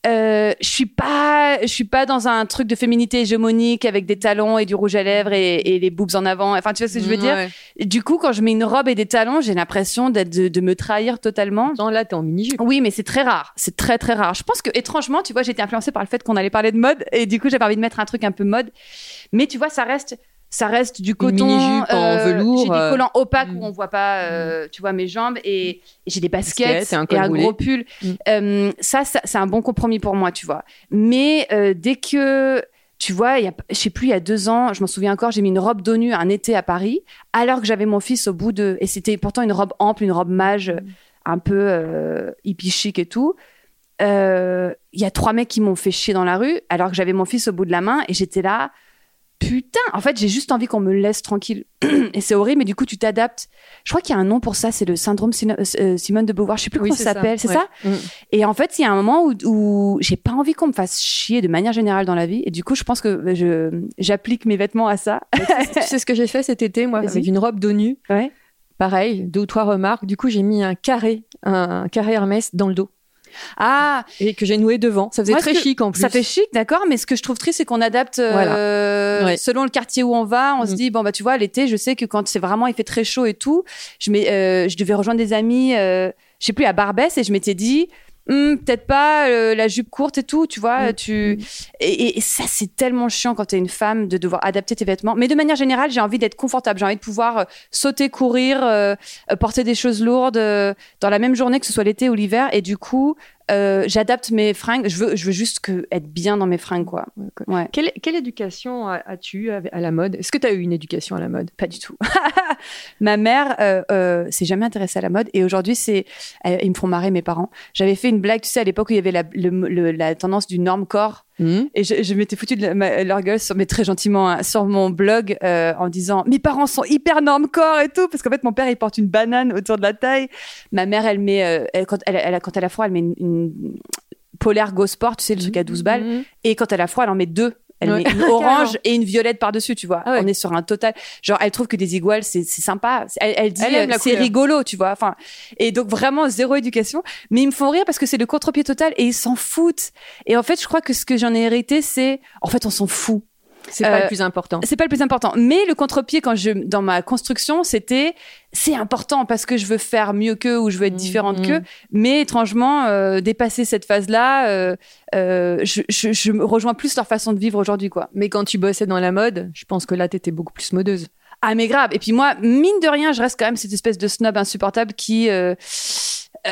euh, je suis pas, je suis pas dans un truc de féminité hégémonique avec des talons et du rouge à lèvres et, et les boobs en avant. Enfin, tu vois ce que je veux dire? Ouais. Et Du coup, quand je mets une robe et des talons, j'ai l'impression d'être de, de me trahir totalement. Non, là, t'es en mini-jupe. Oui, mais c'est très rare. C'est très très rare. Je pense que étrangement, tu vois, j'ai été influencée par le fait qu'on allait parler de mode et du coup, j'avais envie de mettre un truc un peu mode. Mais tu vois, ça reste. Ça reste du coton, mini-jupe en velours, J'ai des euh, collants opaques mm. où on voit pas, euh, tu vois, mes jambes et, et j'ai des baskets, Baskets et un col roulé. gros pull. Mm. Euh, ça, ça c'est un bon compromis pour moi, tu vois. Mais euh, dès que tu vois, il y a, je sais plus, il y a deux ans, je m'en souviens encore, j'ai mis une robe nue un été à Paris, alors que j'avais mon fils au bout de, et c'était pourtant une robe ample, une robe mage, Mm. un peu euh, hippie chic et tout. Euh, Il y a trois mecs qui m'ont fait chier dans la rue, alors que j'avais mon fils au bout de la main, et j'étais là, putain, en fait, j'ai juste envie qu'on me laisse tranquille. et c'est horrible, mais du coup, tu t'adaptes. Je crois qu'il y a un nom pour ça, c'est le syndrome Sino- euh, Simone de Beauvoir. Je sais plus Oui, comment ça s'appelle, c'est ouais. ça Mm. et en fait, il y a un moment où, où j'ai pas envie qu'on me fasse chier de manière générale dans la vie. Et du coup, je pense que je j'applique mes vêtements à ça. tu sais ce que j'ai fait cet été, moi, avec une robe d'eau nue. Ouais. Pareil, deux ou trois remarques. Du coup, j'ai mis un carré, un carré Hermès dans le dos Ah, et que j'ai noué devant. Ça faisait Moi, très chic en plus. ça fait chic, d'accord. Mais ce que je trouve triste, c'est qu'on adapte euh. Ouais. selon le quartier où on va. On se Mm. dit bon bah tu vois, l'été, je sais que quand c'est vraiment il fait très chaud et tout, je mets, euh, je devais rejoindre des amis, euh, je sais plus à Barbès et je m'étais dit. Hum, peut-être pas euh, la jupe courte et tout, tu vois, Mm. tu et, ça c'est tellement chiant quand t'es une femme de devoir adapter tes vêtements. Mais de manière générale, j'ai envie d'être confortable, j'ai envie de pouvoir euh, sauter, courir, euh, porter des choses lourdes dans la même journée que ce soit l'été ou l'hiver. Et du coup, euh, j'adapte mes fringues. Je veux, je veux juste que, être bien dans mes fringues, quoi. Ouais. Quelle, quelle éducation as-tu à la mode? Est-ce que tu as eu une éducation à la mode? Pas du tout. Ma mère euh, euh, s'est jamais intéressée à la mode et aujourd'hui c'est, euh, ils me font marrer mes parents. J'avais fait une blague, tu sais, à l'époque où il y avait la, le- le- la tendance du normcore et je, je m'étais foutu de la- ma- leur gueule, sur, mais très gentiment, hein, sur mon blog euh, en disant mes parents sont hyper normcore et tout parce qu'en fait mon père il porte une banane autour de la taille. Ma mère elle met euh, elle- quand elle, elle a- quand elle a froid elle met une, une polaire Go Sport, tu sais le truc à 12 balles. Mhm. Et quand elle a froid, elle en met deux. Elle Ouais. met une orange et une violette par-dessus, tu vois. Ah ouais. On est sur un total. Genre, elle trouve que des iguales, c'est c'est sympa. Elle, elle dit, Elle aime euh, la c'est rigolo, tu vois. Enfin, et donc vraiment zéro éducation. Mais ils me font rire parce que c'est le contre-pied total et ils s'en foutent. Et en fait, je crois que ce que j'en ai hérité, c'est, en fait, on s'en fout. C'est pas Euh, le plus important. C'est pas le plus important. Mais le contre-pied, quand je, dans ma construction, c'était, c'est important parce que je veux faire mieux qu'eux ou je veux être différente Mhm. qu'eux. Mais étrangement, euh, dépasser cette phase-là, euh, euh, je, je, je rejoins plus leur façon de vivre aujourd'hui, quoi. Mais quand tu bossais dans la mode, je pense que là, t'étais beaucoup plus modeuse. Ah, mais grave. Et puis moi, mine de rien, je reste quand même cette espèce de snob insupportable qui euh,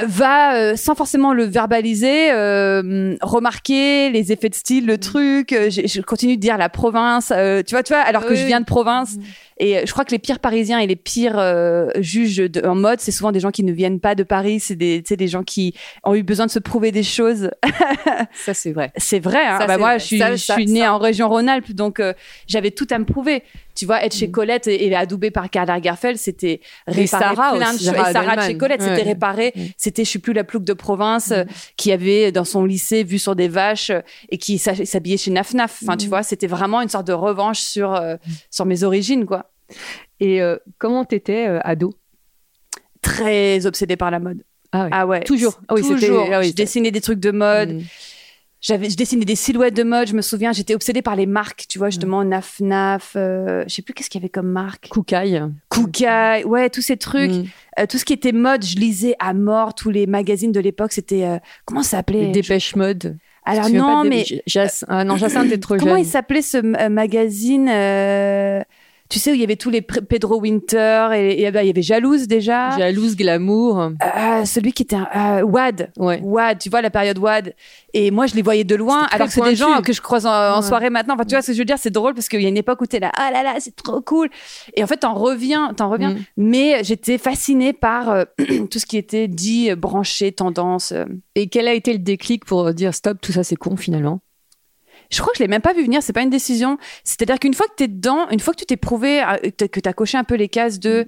va, euh, sans forcément le verbaliser, euh, remarquer les effets de style, le truc. Euh, j'ai- je continue de dire la province, euh, tu vois, tu vois, alors que Oui, je viens de province. Et je crois que les pires Parisiens et les pires euh, juges de- en mode, c'est souvent des gens qui ne viennent pas de Paris. C'est des, des gens qui ont eu besoin de se prouver des choses. Ça, c'est vrai. C'est vrai. Hein. Ça, Bah, moi, vrai. je suis, Ça, je ça, suis née ça. en région Rhône-Alpes, donc euh, j'avais tout à me prouver. Tu vois, être chez Mm. Colette et, et adoubée par Karl Lagerfeld, c'était réparer plein de choses. Et Sarah chez Colette, c'était réparé. Mm. C'était, je suis plus la plouc de province euh, qui avait dans son lycée vu sur des vaches et qui s'habillait chez Naf Naf. Enfin, tu Mm. vois, c'était vraiment une sorte de revanche sur euh, sur mes origines, quoi. Et euh, comment t'étais euh, ado? Très obsédée par la mode. Ah ouais. Ah ouais. Toujours. Ah oui, toujours. ah oui, je dessinais des trucs de mode. Mm. J'avais, je dessinais des silhouettes de mode. Je me souviens, j'étais obsédée par les marques. Tu vois, justement, Naf Naf. euh, je sais plus qu'est-ce qu'il y avait comme marque. Koukaï. Kukai, ouais, tous ces trucs, Mm. Euh, tout ce qui était mode, je lisais à mort tous les magazines de l'époque. C'était euh, comment ça s'appelait? Dépêche Mode. Alors non, mais Dépêche- Jac- Ah non, Jacinthe, t'es trop comment jeune. il s'appelait ce magazine Tu sais où il y avait tous les Pedro Winter et, et, bah, il y avait Jalouse déjà. Jalouse, glamour. Euh, celui qui était un, euh, Wad. Ouais. Wad, tu vois la période Wad. Et moi, je les voyais de loin, alors que c'est des gens que je croise en, en Ouais. soirée maintenant. Enfin, tu vois ce que je veux dire, c'est drôle parce qu'il y a une époque où t'es là, ah là là, c'est trop cool. Et en fait, t'en reviens, t'en reviens. Mm. Mais j'étais fascinée par euh, tout ce qui était dit, euh, branché, tendance. euh. Et quel a été le déclic pour dire stop, tout ça c'est con finalement? Je crois que je l'ai même pas vu venir. C'est pas une décision. C'est-à-dire qu'une fois que t'es dedans, une fois que tu t'es prouvé, euh, que que t'as coché un peu les cases de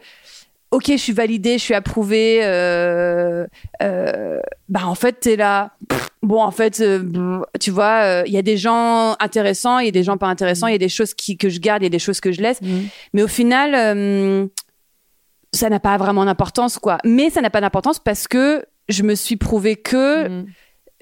Ok, je suis validée, je suis approuvée. Euh, euh, bah en fait, t'es là. Pff, Bon, en fait, euh, tu vois, euh, il y a des gens intéressants, il y a des gens pas intéressants, il y a des choses qui, que je garde, il y a des choses que je laisse. Mais au final, euh, ça n'a pas vraiment d'importance, quoi. Mais ça n'a pas d'importance parce que je me suis prouvé que Mm.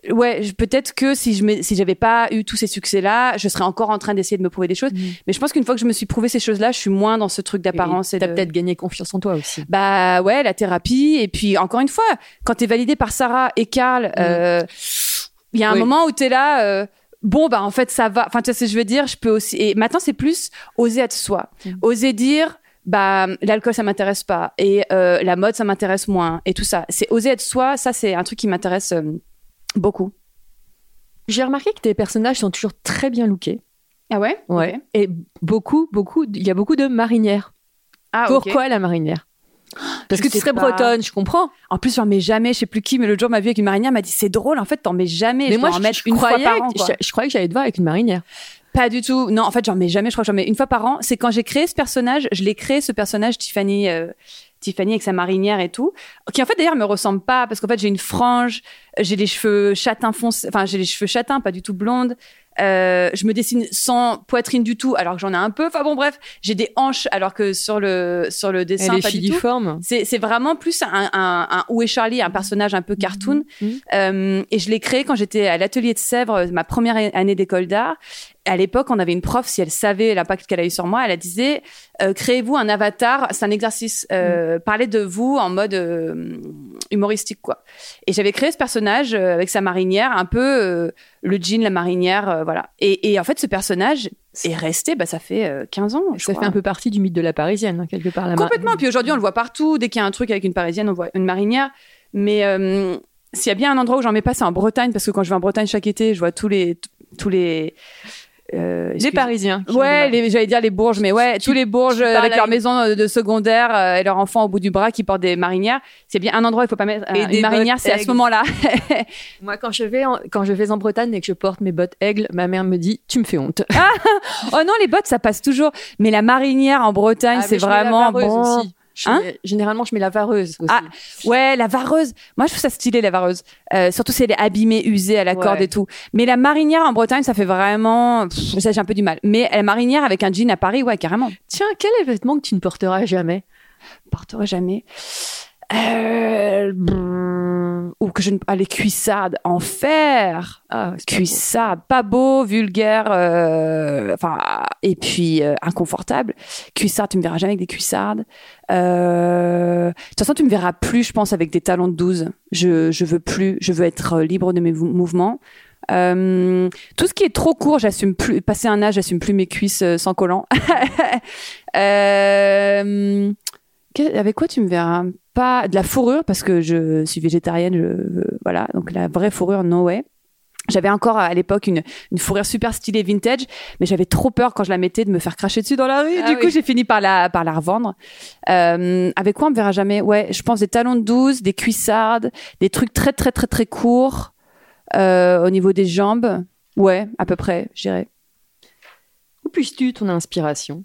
Ouais, peut-être que si je si j'avais pas eu tous ces succès-là, je serais encore en train d'essayer de me prouver des choses. Mm. Mais je pense qu'une fois que je me suis prouvé ces choses-là, je suis moins dans ce truc d'apparence. Et Et T'as de- peut-être gagné confiance en toi aussi. Bah ouais, la thérapie. Et puis encore une fois, quand t'es validé par Sarah et Karl, euh, il y a un Oui. moment où t'es là. euh, Bon bah en fait ça va. Enfin tu sais ce que je veux dire? Je peux aussi. Et maintenant c'est plus oser être soi, Mm. oser dire bah l'alcool ça m'intéresse pas et euh, la mode ça m'intéresse moins et tout ça. C'est oser être soi. Ça c'est un truc qui m'intéresse euh, beaucoup. J'ai remarqué que tes personnages sont toujours très bien lookés. Ah ouais? Ouais. Et beaucoup, beaucoup, il y a beaucoup de marinières. Ah. Pourquoi la marinière? Parce Je que tu serais pas. bretonne, je comprends. En plus, j'en mets jamais. Je sais plus qui, mais l'autre jour, ma vie avec une marinière m'a dit c'est drôle. En fait, t'en mets jamais. Mais je moi, en je, mettre une fois croyais, par an. que- quoi. je, je croyais que j'allais te voir avec une marinière. Pas du tout. Non, en fait, j'en mets jamais. Je crois que j'en mets une fois par an. C'est quand j'ai créé ce personnage. Je l'ai créé ce personnage Tiffany. euh, Tiffany avec sa marinière et tout, qui en fait d'ailleurs me ressemble pas parce qu'en fait j'ai une frange, j'ai les cheveux châtains foncés, enfin j'ai les cheveux châtains, pas du tout blondes. Euh, je me dessine sans poitrine du tout, alors que j'en ai un peu. Enfin bon, bref, j'ai des hanches, alors que sur le sur le dessin Elle est pas du tout. filiforme. C'est c'est vraiment plus un, un, un Où est Charlie, un personnage un peu cartoon. Mhm. Euh, et je l'ai créé quand j'étais à l'atelier de Sèvres, ma première année d'école d'art. À l'époque, on avait une prof, si elle savait l'impact qu'elle a eu sur moi, elle disait euh, créez-vous un avatar. C'est un exercice. Euh, Parlez de vous en mode euh, humoristique, quoi. Et j'avais créé ce personnage avec sa marinière, un peu le jean, la marinière, voilà. Et, et en fait, ce personnage est resté. Bah, ça fait euh, 15 ans. je Ça crois. fait un peu partie du mythe de la parisienne, hein, quelque part. La Complètement. Puis aujourd'hui, on le voit partout. Dès qu'il y a un truc avec une parisienne, on voit une marinière. Mais s'il y a bien un endroit où j'en mets pas, c'est en Bretagne, parce que quand je vais en Bretagne chaque été, je vois tous les tous les euh, Les Parisiens. Ouais, les- j'allais dire les Bourges, mais ouais, tous les Bourges euh, avec leur maison euh, de secondaire euh, et leurs enfants au bout du bras qui portent des marinières. C'est bien un endroit où il faut pas mettre euh, Et des une marinière, c'est à ce moment-là. Moi, quand je vais en, quand je vais en Bretagne et que je porte mes bottes aigles, ma mère me dit "Tu me fais honte." oh non, les bottes, ça passe toujours. Mais la marinière en Bretagne, Ah, c'est vraiment bon. aussi. Je Hein mets- généralement, je mets la vareuse aussi. Ah, Ouais, la vareuse. Moi, je trouve ça stylé, la vareuse. Euh, surtout si elle est abîmée, usée à la Ouais. corde et tout. Mais la marinière en Bretagne, ça fait vraiment... Pff, ça, j'ai un peu du mal. Mais la marinière avec un jean à Paris, ouais, carrément. Tiens, quel est le vêtement que tu ne porteras jamais? Porterai jamais. Euh, ou que je ne ah, les cuissardes en fer Ah, c'est pas beau vulgaire euh, enfin et puis euh, inconfortable cuissardes tu me verras jamais avec des cuissardes euh, de toute façon tu me verras plus je pense avec des talons de 12 je je veux plus je veux être euh, libre de mes mou- mouvements euh, tout ce qui est trop court, j'assume plus. Passer un âge, j'assume plus mes cuisses euh, sans collant. euh, que- avec quoi tu me verras? Pas de la fourrure parce que je suis végétarienne. Je, voilà, donc la vraie fourrure, no way. J'avais encore à l'époque une, une fourrure super stylée vintage, mais j'avais trop peur quand je la mettais de me faire cracher dessus dans la rue. Ah du oui. coup, j'ai fini par la, par la revendre. Euh, avec quoi on me verra jamais? Ouais, je pense des talons de 12, des cuissardes, des trucs très très très très courts euh, au niveau des jambes. Ouais, à peu près, je dirais. Où puisses-tu ton inspiration?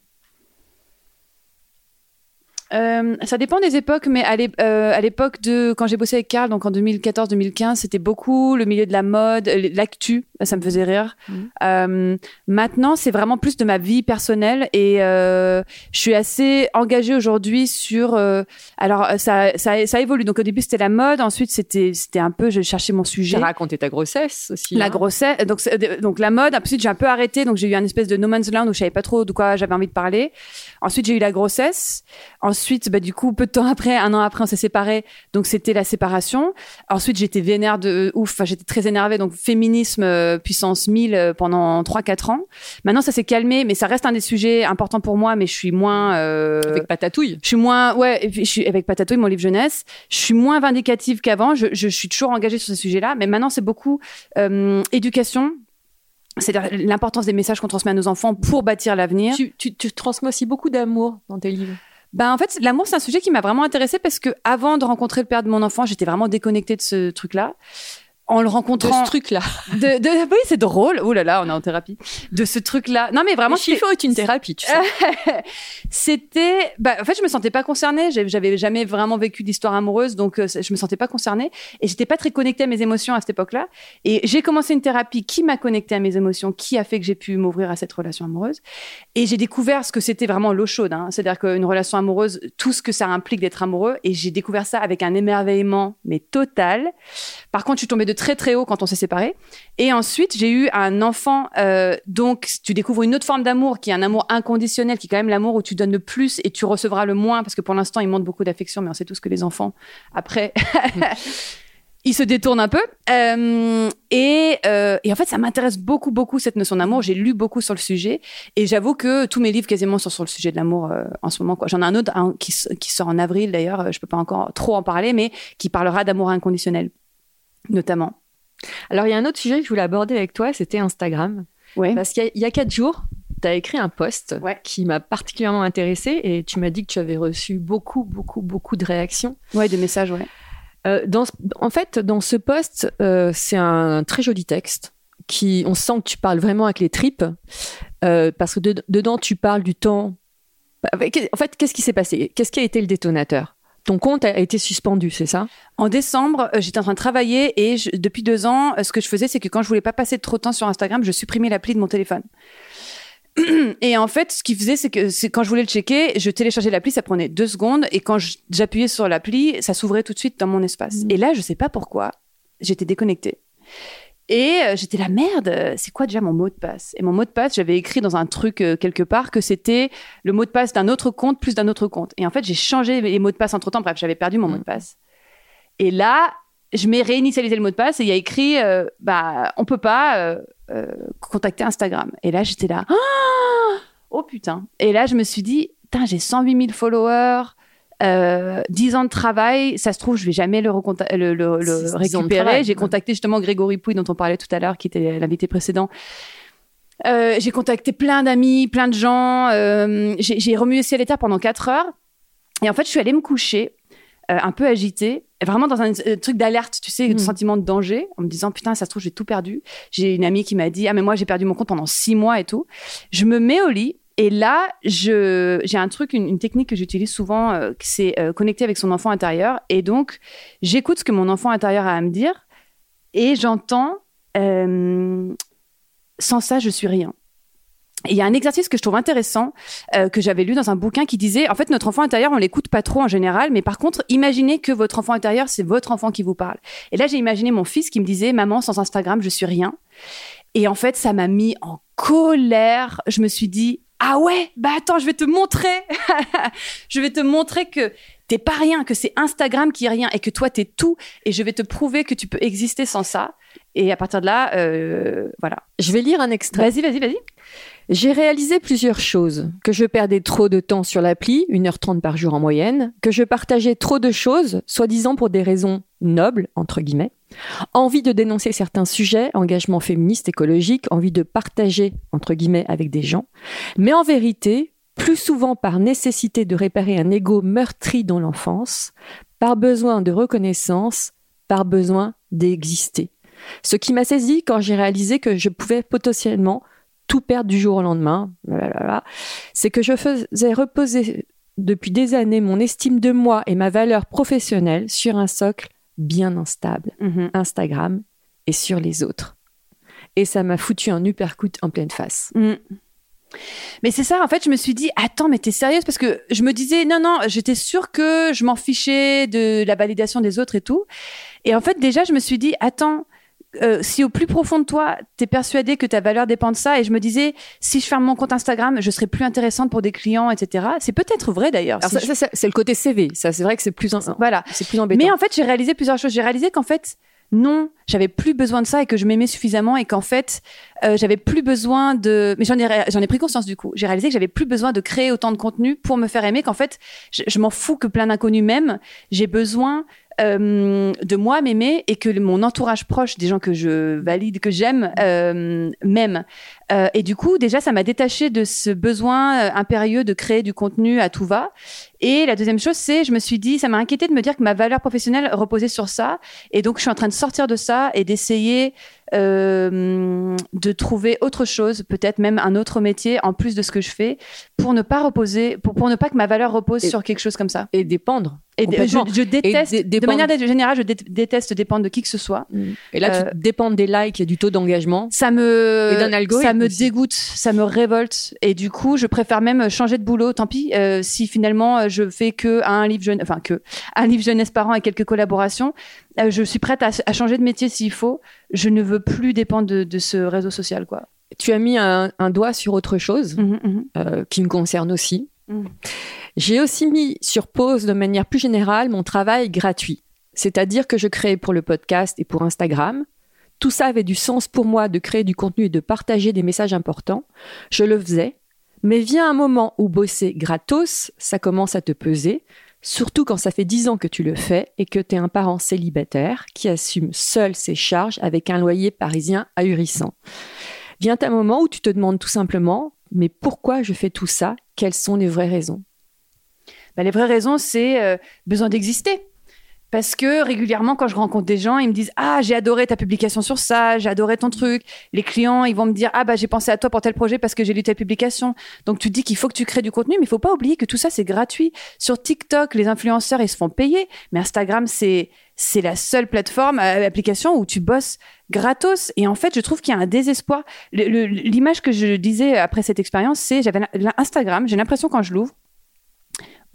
Euh, ça dépend des époques, mais à euh, à l'époque de quand j'ai bossé avec Karl, donc en 2014-2015, c'était beaucoup le milieu de la mode, l'actu, ça me faisait rire. Mhm. Euh, maintenant, c'est vraiment plus de ma vie personnelle et euh, je suis assez engagée aujourd'hui sur. euh, alors ça, ça, ça évolue. Donc au début c'était la mode, ensuite c'était c'était un peu je cherchais mon sujet. J'ai raconté ta grossesse aussi. La hein. grossesse, donc, donc la mode. Ensuite, j'ai un peu arrêté, donc j'ai eu un espèce de no man's land où je savais pas trop de quoi j'avais envie de parler. Ensuite, j'ai eu la grossesse. Ensuite, bah, du coup, peu de temps après, un an après, on s'est séparés. Donc, c'était la séparation. Ensuite, j'étais vénère de ouf. Enfin, j'étais très énervée. Donc, féminisme euh, puissance 1000 euh, pendant 3-4 ans. Maintenant, ça s'est calmé, mais ça reste un des sujets importants pour moi, mais je suis moins, euh, Avec Patatouille. je suis moins, ouais, et puis je suis avec Patatouille, mon livre jeunesse. Je suis moins vindicative qu'avant. Je, je suis toujours engagée sur ce sujet-là, mais maintenant c'est beaucoup euh, éducation. C'est-à-dire l'importance des messages qu'on transmet à nos enfants pour bâtir l'avenir. Tu, tu, tu transmets aussi beaucoup d'amour dans tes livres. Ben en fait, l'amour c'est un sujet qui m'a vraiment intéressée parce que avant de rencontrer le père de mon enfant, j'étais vraiment déconnectée de ce truc-là. En le De rencontrant, ce truc-là. de, de- oui, c'est drôle. Oh là là, on est en thérapie. De ce truc-là. Non, mais vraiment, Le chiffon est une thérapie, tu sais. c'était bah, en fait je me sentais pas concernée j'avais jamais vraiment vécu d'histoire amoureuse donc euh, je me sentais pas concernée et j'étais pas très connectée à mes émotions à cette époque-là et j'ai commencé une thérapie qui m'a connectée à mes émotions qui a fait que j'ai pu m'ouvrir à cette relation amoureuse et j'ai découvert ce que c'était vraiment l'eau chaude hein. c'est-à-dire qu'une relation amoureuse tout ce que ça implique d'être amoureux et j'ai découvert ça avec un émerveillement mais total par contre je suis tombée de très très haut quand on s'est séparés et ensuite, j'ai eu un enfant. euh, donc, tu découvres une autre forme d'amour qui est un amour inconditionnel, qui est quand même l'amour où tu donnes le plus et tu recevras le moins, parce que pour l'instant, ils montrent beaucoup d'affection, mais on sait tous que les enfants, après, ils se détournent un peu. Euh, et, euh, et en fait, ça m'intéresse beaucoup, beaucoup cette notion d'amour. J'ai lu beaucoup sur le sujet, et j'avoue que tous mes livres quasiment sont sur le sujet de l'amour en ce moment. J'en ai un autre qui, qui sort en avril d'ailleurs. Je peux pas encore trop en parler, mais qui parlera d'amour inconditionnel, notamment. Alors, il y a un autre sujet que je voulais aborder avec toi, c'était Instagram. Ouais. Parce qu'il y a- il y, a quatre jours, tu as écrit un post Ouais. qui m'a particulièrement intéressée et tu m'as dit que tu avais reçu beaucoup, beaucoup, beaucoup de réactions. Ouais, des messages, ouais. Euh, dans ce- en fait, dans ce post, euh, c'est un très joli texte qui, on sent que tu parles vraiment avec les tripes euh, parce que de- dedans, tu parles du temps. En fait, qu'est-ce qui s'est passé? Qu'est-ce qui a été le détonateur? Ton compte a été suspendu, c'est ça? En décembre, euh, j'étais en train de travailler et je- depuis deux ans, euh, ce que je faisais, c'est que quand je voulais pas passer trop de temps sur Instagram, je supprimais l'appli de mon téléphone. Et en fait, ce qu'il faisait, c'est que c'est quand je voulais le checker, je téléchargeais l'appli, ça prenait deux secondes, et quand j'appuyais sur l'appli, ça s'ouvrait tout de suite dans mon espace. Mhm. Et là, je sais pas pourquoi, j'étais déconnectée. Et euh, j'étais la merde, c'est quoi déjà mon mot de passe? Et mon mot de passe, j'avais écrit dans un truc euh, quelque part que c'était le mot de passe d'un autre compte plus d'un autre compte. Et en fait, j'ai changé les mots de passe entre temps. Bref, j'avais perdu mon mot de passe. Et là, je m'ai réinitialisé le mot de passe et il y a écrit euh, bah on peut pas euh, contacter Instagram. Et là, j'étais là. Ah oh putain. Et là, je me suis dit, j'ai 108 000 followers. Euh, 10 ans de travail, ça se trouve, je vais jamais le, le, le- le C'est 10 ans de récupérer. J'ai contacté justement Grégory Pouille, dont on parlait tout à l'heure, qui était l'invité précédent. Euh, j'ai contacté plein d'amis, plein de gens. euh, j'ai remué ciel et terre pendant 4 heures. Et en fait, je suis allée me coucher, euh, un peu agitée, vraiment dans un truc d'alerte, tu sais, de Mm. sentiment de danger, en me disant putain, ça se trouve, j'ai tout perdu. J'ai une amie qui m'a dit ah mais moi j'ai perdu mon compte pendant six mois et tout. Je me mets au lit Et là, j'ai un truc, une, technique que j'utilise souvent, euh, c'est euh, connecter avec son enfant intérieur. Et donc, j'écoute ce que mon enfant intérieur a à me dire et j'entends euh, sans ça, je suis rien. Il y a un exercice que je trouve intéressant, que j'avais lu dans un bouquin qui disait, en fait, notre enfant intérieur, on l'écoute pas trop en général, mais par contre, imaginez que votre enfant intérieur, c'est votre enfant qui vous parle. Et là, j'ai imaginé mon fils qui me disait, maman, sans Instagram, je suis rien. Et en fait, ça m'a mis en colère. Je me suis dit, ah ouais, bah attends, je vais te montrer. je vais te montrer que t'es pas rien, que c'est Instagram qui est rien et que toi t'es tout. Et je vais te prouver que tu peux exister sans ça. Et à partir de là, euh, voilà. Je vais lire un extrait. Vas-y, vas-y, vas-y. J'ai réalisé plusieurs choses. Que je perdais trop de temps sur l'appli, 1h30 par jour en moyenne. Que je partageais trop de choses, soi-disant pour des raisons nobles, entre guillemets. Envie de dénoncer certains sujets, engagement féministe, écologique, envie de partager, entre guillemets, avec des gens. Mais en vérité, plus souvent par nécessité de réparer un ego meurtri dans l'enfance, par besoin de reconnaissance, par besoin d'exister. Ce qui m'a saisi quand j'ai réalisé que je pouvais potentiellement tout perdre du jour au lendemain, c'est que je faisais reposer depuis des années mon estime de moi et ma valeur professionnelle sur un socle bien instable, Mhm. Instagram, et sur les autres. Et ça m'a foutu un uppercut en pleine face. Mm. Mais c'est ça, en fait, je me suis dit, attends, mais t'es sérieuse? Parce que je me disais, non, non, j'étais sûre que je m'en fichais de la validation des autres et tout. Et en fait, déjà, je me suis dit, attends, euh, si au plus profond de toi, t'es persuadé que ta valeur dépend de ça, et je me disais, si je ferme mon compte Instagram, je serai plus intéressante pour des clients, etc. C'est peut-être vrai d'ailleurs. Si je- c'est le côté CV. Ça, c'est vrai que c'est plus, en- Voilà. c'est plus embêtant. Mais en fait, j'ai réalisé plusieurs choses. J'ai réalisé qu'en fait, non, j'avais plus besoin de ça et que je m'aimais suffisamment et qu'en fait, euh, j'avais plus besoin de. Mais j'en ai, ré- j'en ai pris conscience du coup. J'ai réalisé que j'avais plus besoin de créer autant de contenu pour me faire aimer. Qu'en fait, je, je m'en fous que plein d'inconnus m'aiment. J'ai besoin euh, de moi m'aimer et que mon entourage proche, des gens que je valide, que j'aime, euh, m'aiment. Euh, et du coup, déjà, ça m'a détaché de ce besoin euh, impérieux de créer du contenu à tout va. Et la deuxième chose, c'est, je me suis dit, ça m'a inquiété de me dire que ma valeur professionnelle reposait sur ça. Et donc, je suis en train de sortir de ça et d'essayer euh, de trouver autre chose, peut-être même un autre métier en plus de ce que je fais, pour ne pas reposer, pour, pour ne pas que ma valeur repose Et- sur quelque chose comme ça. Et dépendre. Et je, déteste, dé- de manière générale, je dé- déteste dépendre de qui que ce soit. Et là, Euh, tu dépends des likes et du taux d'engagement. Ça me, Et d'un algorithme ça me aussi. dégoûte, ça me révolte. Et du coup, je préfère même changer de boulot. Tant pis, euh, si finalement euh, je fais que un livre jeune, enfin que un livre jeunesse par an et quelques collaborations, euh, je suis prête à, à changer de métier s'il faut. Je ne veux plus dépendre de, de ce réseau social, quoi. Tu as mis un, un doigt sur autre chose Mhm, mhm. euh, qui me concerne aussi. J'ai aussi mis sur pause de manière plus générale mon travail gratuit. C'est-à-dire que je créais pour le podcast et pour Instagram. Tout ça avait du sens pour moi de créer du contenu et de partager des messages importants. Je le faisais. Mais vient un moment où bosser gratos, ça commence à te peser. Surtout quand ça fait dix ans que tu le fais et que tu es un parent célibataire qui assume seul ses charges avec un loyer parisien ahurissant. Vient un moment où tu te demandes tout simplement, mais pourquoi je fais tout ça? Quelles sont les vraies raisons? Bah, les vraies raisons, c'est euh, besoin d'exister. Parce que régulièrement, quand je rencontre des gens, ils me disent Ah, j'ai adoré ta publication sur ça, j'ai adoré ton truc. Les clients, ils vont me dire Ah, bah, j'ai pensé à toi pour tel projet parce que j'ai lu telle publication. Donc, tu dis qu'il faut que tu crées du contenu, mais il faut pas oublier que tout ça, c'est gratuit. Sur TikTok, les influenceurs, ils se font payer. Mais Instagram, c'est c'est la seule plateforme, euh, application où tu bosses gratos. Et en fait, je trouve qu'il y a un désespoir. L'image que je disais après cette expérience, c'est j'avais Instagram, j'ai l'impression quand je l'ouvre,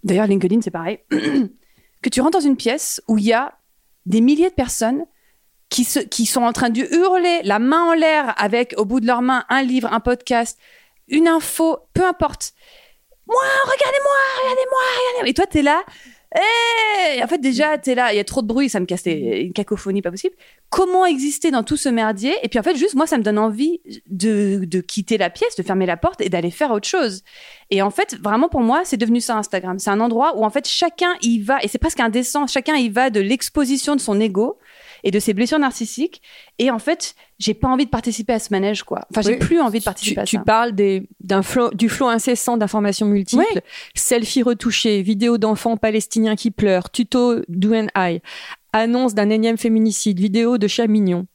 d'ailleurs LinkedIn, c'est pareil, que tu rentres dans une pièce où il y a des milliers de personnes qui, sont en train de hurler la main en l'air avec au bout de leurs mains un livre, un podcast, une info, peu importe. Moi, regardez-moi, regardez-moi, regardez-moi. Et toi, t'es là. Eh En fait, déjà, t'es là, il y a trop de bruit, ça me casse une cacophonie pas possible. Comment exister dans tout ce merdier Et puis en fait, juste moi, ça me donne envie de, de quitter la pièce, de fermer la porte et d'aller faire autre chose. Et en fait, vraiment pour moi, c'est devenu ça Instagram. C'est un endroit où en fait chacun y va, et c'est presque indécent, chacun y va de l'exposition de son ego et de ses blessures narcissiques. Et en fait, j'ai pas envie de participer à ce manège, quoi. Enfin, j'ai Oui. plus envie de Tu, participer à tu ça. parles des, d'un flot, du flot incessant d'informations multiples, selfies retouchées, vidéos d'enfants palestiniens qui pleurent, tuto d'U.N.I., annonce d'un énième féminicide, vidéo de chats mignons.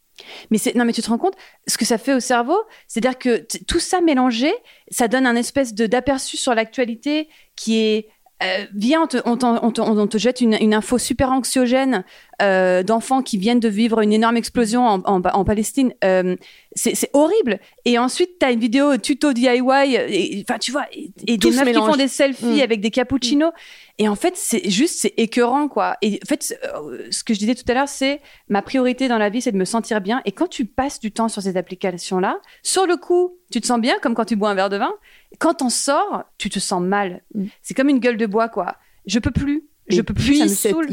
Mais c'est non, mais tu te rends compte ce que ça fait au cerveau C'est-à-dire que tout ça mélangé, ça donne un espèce de d'aperçu sur l'actualité qui est euh, viens, on te, on, on te- on te jette une, une info super anxiogène euh, d'enfants qui viennent de vivre une énorme explosion en, en- en Palestine. Euh, c'est horrible. Et ensuite, tu as une vidéo tuto DIY, enfin, tu vois, et, et des meufs qui font des selfies Mm. avec des cappuccinos. Et en fait, c'est juste, c'est écœurant, quoi. Et en fait, euh, ce que je disais tout à l'heure, c'est ma priorité dans la vie, c'est de me sentir bien. Et quand tu passes du temps sur ces applications-là, sur le coup, tu te sens bien, comme quand tu bois un verre de vin. Quand t'en sors, tu te sens mal. Mm. C'est comme une gueule de bois, quoi. Je peux plus. Je peux plus,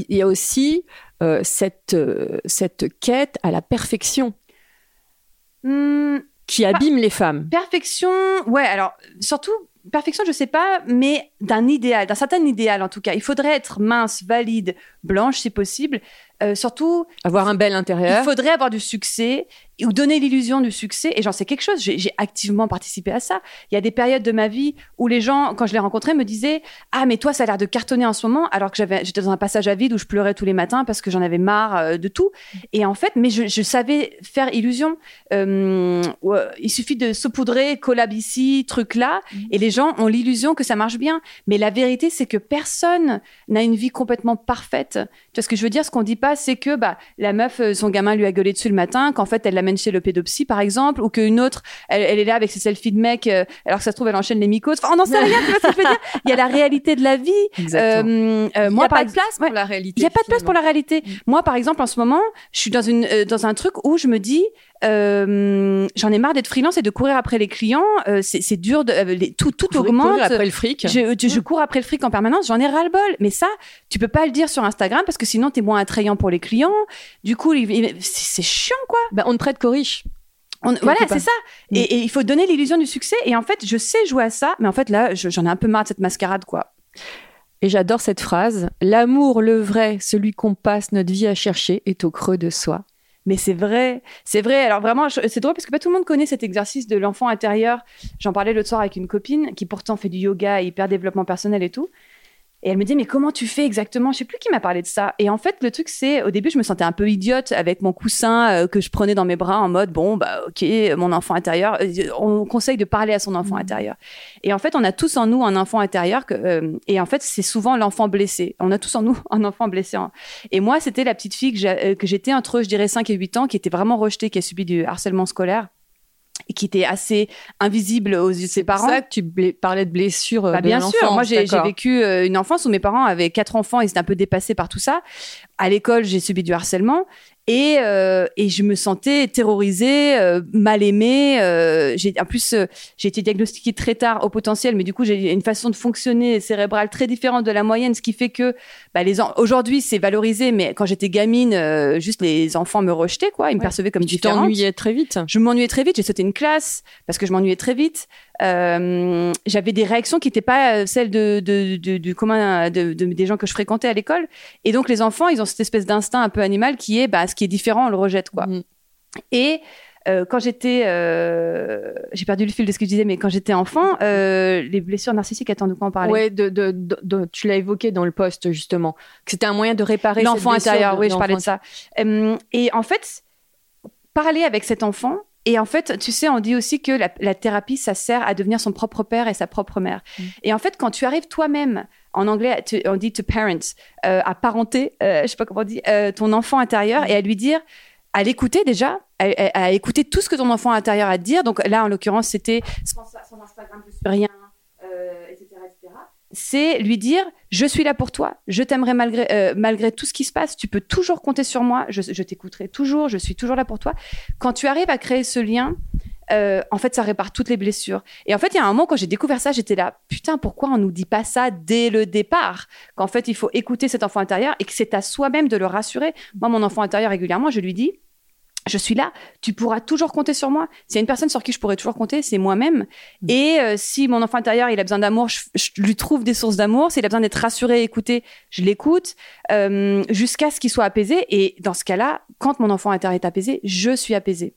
il y a aussi euh, cette, euh, cette quête à la perfection Hmm, qui abîme les femmes. perfection, ouais, alors, surtout, perfection, je sais pas, mais d'un idéal, d'un certain idéal en tout cas. Il faudrait être mince, valide, blanche si possible. Euh, surtout, Avoir un bel intérieur. il faudrait avoir du succès ou donner l'illusion du succès. Et j'en sais quelque chose. J'ai activement participé à ça. Il y a des périodes de ma vie où les gens, quand je les rencontrais, me disaient Ah, mais toi, ça a l'air de cartonner en ce moment, alors que j'étais dans un passage à vide où je pleurais tous les matins parce que j'en avais marre euh, de tout. Et en fait, mais je, savais faire illusion. Euh, il suffit de saupoudrer, collab ici, truc là, et les gens ont l'illusion que ça marche bien. Mais la vérité, c'est que personne n'a une vie complètement parfaite. Tu vois ce que je veux dire? Ce qu'on dit pas, c'est que bah, la meuf, euh, son gamin lui a gueulé dessus le matin, qu'en fait, elle l'amène chez le pédopsie, par exemple, ou qu'une autre, elle, elle est là avec ses selfies de mec, euh, alors que ça se trouve, elle enchaîne les mycoses. Enfin, on n'en sait rien, tu vois ce que je veux dire Il y a la réalité de la vie. Euh, euh, Il n'y moi, a par pas de place pour la réalité. il n'y a pas de place pour la réalité. Moi, par exemple, en ce moment, je suis dans, une, euh, dans un truc où je me dis, euh, j'en ai marre d'être freelance et de courir après les clients. Euh, c'est dur, de, euh, les- tout, tout augmente. courir après le fric. Je, je- je cours après le fric en permanence, j'en ai ras-le-bol. Mais ça, tu peux pas le dire sur Instagram parce que sinon, tu es moins attrayant pour les clients. Du coup, c'est chiant, quoi. Ben, on ne prête qu'aux riches. On- voilà, c'est ça. Mm. Et, et il faut donner l'illusion du succès. Et en fait, je sais jouer à ça, mais en fait, là, je- j'en ai un peu marre de cette mascarade, quoi. Et j'adore cette phrase. L'amour, le vrai, celui qu'on passe notre vie à chercher, est au creux de soi. Mais c'est vrai, c'est vrai. Alors vraiment, c'est drôle parce que pas tout le monde connaît cet exercice de l'enfant intérieur. J'en parlais l'autre soir avec une copine qui pourtant fait du yoga, hyper développement personnel et tout. Et elle me dit mais comment tu fais exactement? Je sais plus qui m'a parlé de ça. Et en fait, le truc c'est au début, je me sentais un peu idiote avec mon coussin euh, que je prenais dans mes bras en mode bon bah ok, mon enfant intérieur. Euh, On conseille de parler à son enfant intérieur. Et en fait, on a tous en nous un enfant intérieur que, euh, et en fait, c'est souvent l'enfant blessé. On a tous en nous un enfant blessé. hein. Et moi, c'était la petite fille que j'étais entre, je dirais, 5 et 8 ans, qui était vraiment rejetée, qui a subi du harcèlement scolaire qui était assez invisible aux yeux de ses parents. C'est ça que tu parlais de blessures. euh, Bah, de bien sûr, moi j'ai vécu euh, une enfance où mes parents avaient quatre enfants et étaient un peu dépassés par tout ça. À l'école, j'ai subi du harcèlement et, euh, et je me sentais terrorisée, euh, mal aimée. euh, j'ai en plus euh, j'ai été diagnostiquée très tard au potentiel, mais du coup j'ai une façon de fonctionner cérébrale très différente de la moyenne, ce qui fait que bah, les en- aujourd'hui c'est valorisé, mais quand j'étais gamine, euh, juste les enfants me rejetaient quoi, ils me Ouais. percevaient comme Tu différente. t'ennuyais très vite. Je m'ennuyais très vite. J'ai sauté une classe parce que je m'ennuyais très vite. Euh, J'avais des réactions qui n'étaient pas euh, celles de, de- de- du commun de, de- des gens que je fréquentais à l'école. Et donc les enfants, ils ont cette espèce d'instinct un peu animal qui est, bah, ce qui est différent, on le rejette quoi. Mhm. Et euh, quand j'étais, euh, j'ai perdu le fil de ce que je disais, mais quand j'étais enfant, euh, les blessures narcissiques, attends de quoi on parlait? Ouais, de, de, de- de- tu l'as évoqué dans le poste justement, que c'était un moyen de réparer L'enfant intérieur, oui, je parlais de ça. Euh, et en fait, parler avec cet enfant, et en fait, tu sais, on dit aussi que la, la thérapie, ça sert à devenir son propre père et sa propre mère. Mm. Et en fait, quand tu arrives toi-même, en anglais, to- on dit to parent, euh, à parenter, euh, je sais pas comment on dit, euh, ton enfant intérieur, et à lui dire, à l'écouter déjà, à, à- à écouter tout ce que ton enfant intérieur a à te dire. Donc là, en l'occurrence, c'était son, son Instagram, je suis rien, euh. C'est lui dire, je suis là pour toi, je t'aimerai malgré, euh, malgré tout ce qui se passe, tu peux toujours compter sur moi, je, t'écouterai toujours, je suis toujours là pour toi. Quand tu arrives à créer ce lien, euh, en fait, ça répare toutes les blessures. Et en fait, il y a un moment, quand j'ai découvert ça, j'étais là, putain, pourquoi on nous dit pas ça dès le départ? Qu'en fait, il faut écouter cet enfant intérieur et que c'est à soi-même de le rassurer. Moi, mon enfant intérieur, régulièrement, je lui dis, je suis là, tu pourras toujours compter sur moi. S'il y a une personne sur qui je pourrais toujours compter, c'est moi-même. Et euh, si mon enfant intérieur, il a besoin d'amour, je, je lui trouve des sources d'amour. S'il a besoin d'être rassuré, écouté, je l'écoute euh, jusqu'à ce qu'il soit apaisé. Et dans ce cas-là, quand mon enfant intérieur est apaisé, je suis apaisée.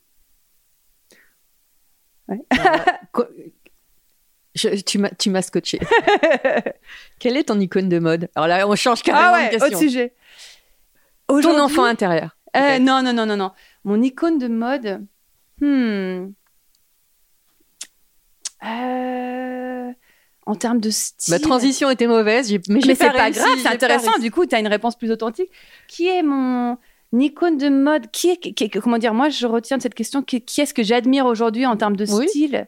Je- tu m'as scotché. Quelle est ton icône de mode? Alors là, on change carrément Ah ouais, de autre sujet. Ton enfant intérieur. Euh, non, non, non, non, non. Mon icône de mode. Hmm. Euh, En termes de style. Ma transition était mauvaise, mais, c'est pas grave, c'est intéressant. Du coup, tu as une réponse plus authentique. Qui est mon icône de mode? Qui est, qui est- Comment dire Moi, je retiens de cette question qui, qui est-ce que j'admire aujourd'hui en termes de Oui. style?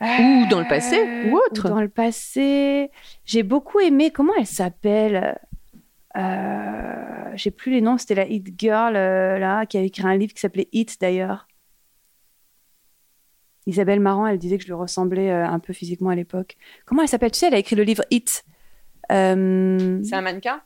Ou dans le passé, Euh, ou autre. Dans le passé. J'ai beaucoup aimé. Comment elle s'appelle? Euh, J'ai plus les noms. C'était la Hit Girl, euh, là, qui avait écrit un livre qui s'appelait Hit, d'ailleurs. Isabelle Marant, elle disait que je lui ressemblais euh, un peu physiquement à l'époque. Comment elle s'appelle? Tu sais, elle a écrit le livre Hit. C'est un mannequin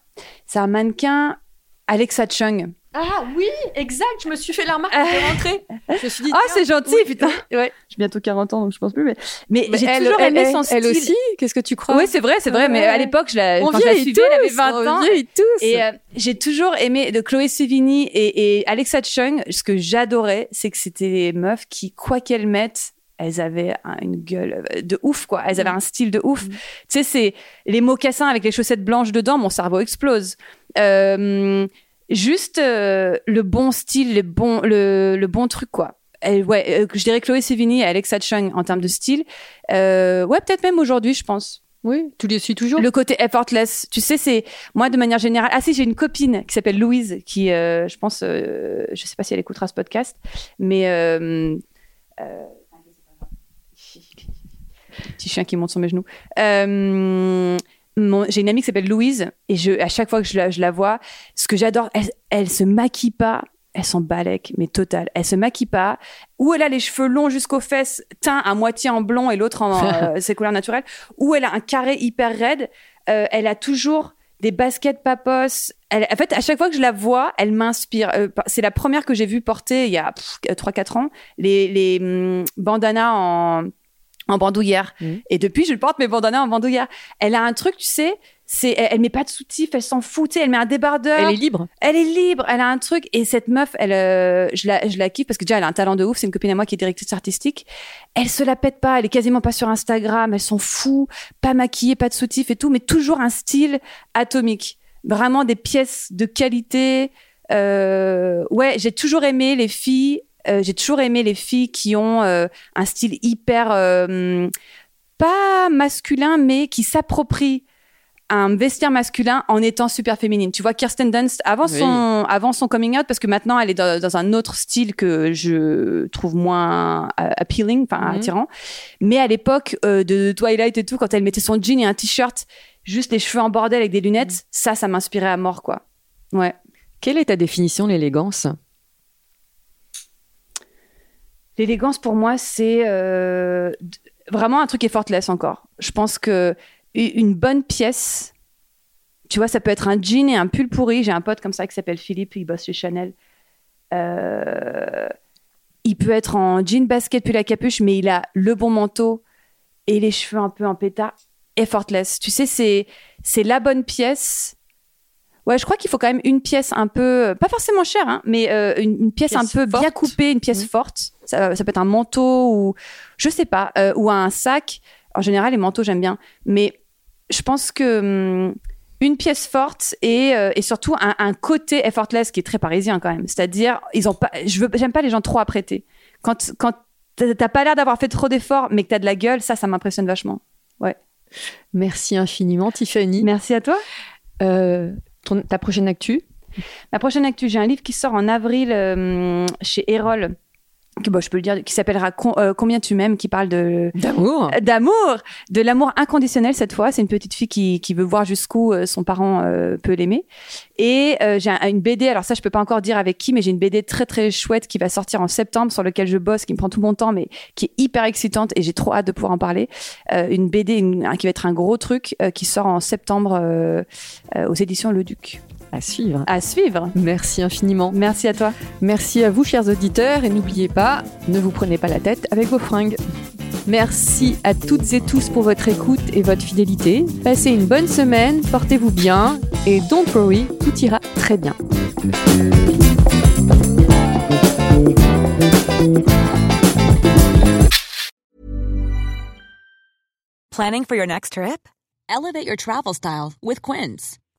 c'est un mannequin, Alexa Chung. Ah oui, exact, je me suis fait la remarque de rentrer. Je me suis dit, Ah, c'est gentil, oui, putain. Ouais. J'ai bientôt 40 ans, donc je pense plus. Mais, mais, Mais j'ai elle, toujours elle, aimé elle, son style. elle aussi, qu'est-ce que tu crois? Oui, c'est vrai, c'est vrai. Mais Ouais. à l'époque, je la, On quand je la vieillit suivais, elle avait tous, 20 ans. on vieillit tous. Et euh, j'ai toujours aimé de Chloé Sevigny et, et Alexa Chung. Ce que j'adorais, c'est que c'était des meufs qui, quoi qu'elles mettent, elles avaient un- une gueule euh, de ouf, quoi. Elles avaient un style de ouf. Mm. Tu sais, c'est les mocassins avec les chaussettes blanches dedans, mon cerveau explose. Euh, juste euh, le bon style, le bon, le, le bon truc, quoi. Elle, ouais, euh, je dirais Chloé Sevigny et Alexa Chung en termes de style. Euh, ouais, peut-être même aujourd'hui, je pense. Oui, tu les suis toujours. Le côté effortless, tu sais, c'est moi de manière générale. Ah si, j'ai une copine qui s'appelle Louise, qui, euh, je pense, euh, je sais pas si elle écoutera ce podcast, mais euh, euh, petit chien qui monte sur mes genoux. J'ai une amie qui s'appelle Louise et je, à chaque fois que je la, je la vois, ce que j'adore, elle, elle se maquille pas. Elle s'en balèque, mais total. Elle se maquille pas. Ou elle a les cheveux longs jusqu'aux fesses, teint à moitié en blond et l'autre en euh, ses couleurs naturelles. Ou elle a un carré hyper raide. Euh, elle a toujours des baskets papos. Elle, en fait, à chaque fois que je la vois, elle m'inspire. Euh, c'est la première que j'ai vue porter il y a 3-4 ans. Les, les hum, bandanas en, en bandoulière. Mhm. Et depuis, je porte mes bandanas en bandoulière. Elle a un truc, tu sais, c'est, elle, elle met pas de soutif, elle s'en fout, elle met un débardeur. Elle est libre. Elle est libre, elle a un truc. Et cette meuf, elle, euh, je, la, je la kiffe parce que déjà, elle a un talent de ouf. C'est une copine à moi qui est directrice artistique. Elle se la pète pas, elle est quasiment pas sur Instagram, elle s'en fout, pas maquillée, pas de soutif et tout, mais toujours un style atomique. Vraiment des pièces de qualité. Euh, ouais, j'ai toujours aimé les filles. Euh, j'ai toujours aimé les filles qui ont euh, un style hyper euh, pas masculin, mais qui s'approprient un vestiaire masculin en étant super féminine. Tu vois, Kirsten Dunst, avant, Oui. son, avant son coming out, parce que maintenant elle est dans, dans un autre style que je trouve moins euh, appealing, enfin Mhm. attirant. Mais à l'époque euh, de Twilight et tout, quand elle mettait son jean et un t-shirt, juste les cheveux en bordel avec des lunettes, ça, ça m'inspirait à mort, quoi. Ouais. Quelle est ta définition de l'élégance? L'élégance pour moi, c'est euh, vraiment un truc effortless encore. Je pense que une bonne pièce, tu vois, ça peut être un jean et un pull pourri. J'ai un pote comme ça qui s'appelle Philippe, il bosse chez Chanel. Euh, il peut être en jean basket pull à capuche, mais il a le bon manteau et les cheveux un peu en pétard. Effortless. Tu sais, c'est c'est la bonne pièce. Ouais, je crois qu'il faut quand même une pièce un peu, pas forcément chère, hein, mais euh, une, une pièce, Pièce un peu bien coupée, une pièce Mhm. forte. Ça, ça peut être un manteau ou je sais pas, euh, ou un sac. En général, les manteaux j'aime bien, mais je pense que hum, une pièce forte et, euh, et surtout un, un côté effortless qui est très parisien quand même. C'est-à-dire, ils ont pas, je veux, j'aime pas les gens trop apprêtés. Quand quand t'as pas l'air d'avoir fait trop d'efforts, mais que t'as de la gueule, ça, ça m'impressionne vachement. Merci infiniment, Tiffany. Merci à toi. Euh, ton- ta prochaine actu? Ma prochaine actu, j'ai un livre qui sort en avril euh, chez Erol, que bon, je peux le dire, qui s'appellera euh, Combien tu m'aimes, qui parle de D'amour d'amour, de l'amour inconditionnel cette fois. C'est une petite fille qui, qui veut voir jusqu'où euh, son parent euh, peut l'aimer. Et euh, j'ai un- une BD, alors ça je peux pas encore dire avec qui, mais j'ai une BD très très chouette qui va sortir en septembre sur lequel je bosse, qui me prend tout mon temps, mais qui est hyper excitante et j'ai trop hâte de pouvoir en parler. Euh, une BD une- un- qui va être un gros truc euh, qui sort en septembre euh, euh, aux éditions Le Duc. À suivre. À suivre. Merci infiniment. Merci à toi. Merci à vous, chers auditeurs, et n'oubliez pas, ne vous prenez pas la tête avec vos fringues. Merci à toutes et tous pour votre écoute et votre fidélité. Passez une bonne semaine, portez-vous bien, et don't worry, tout ira très bien. Planning for your next trip? Elevate your travel style with Quince.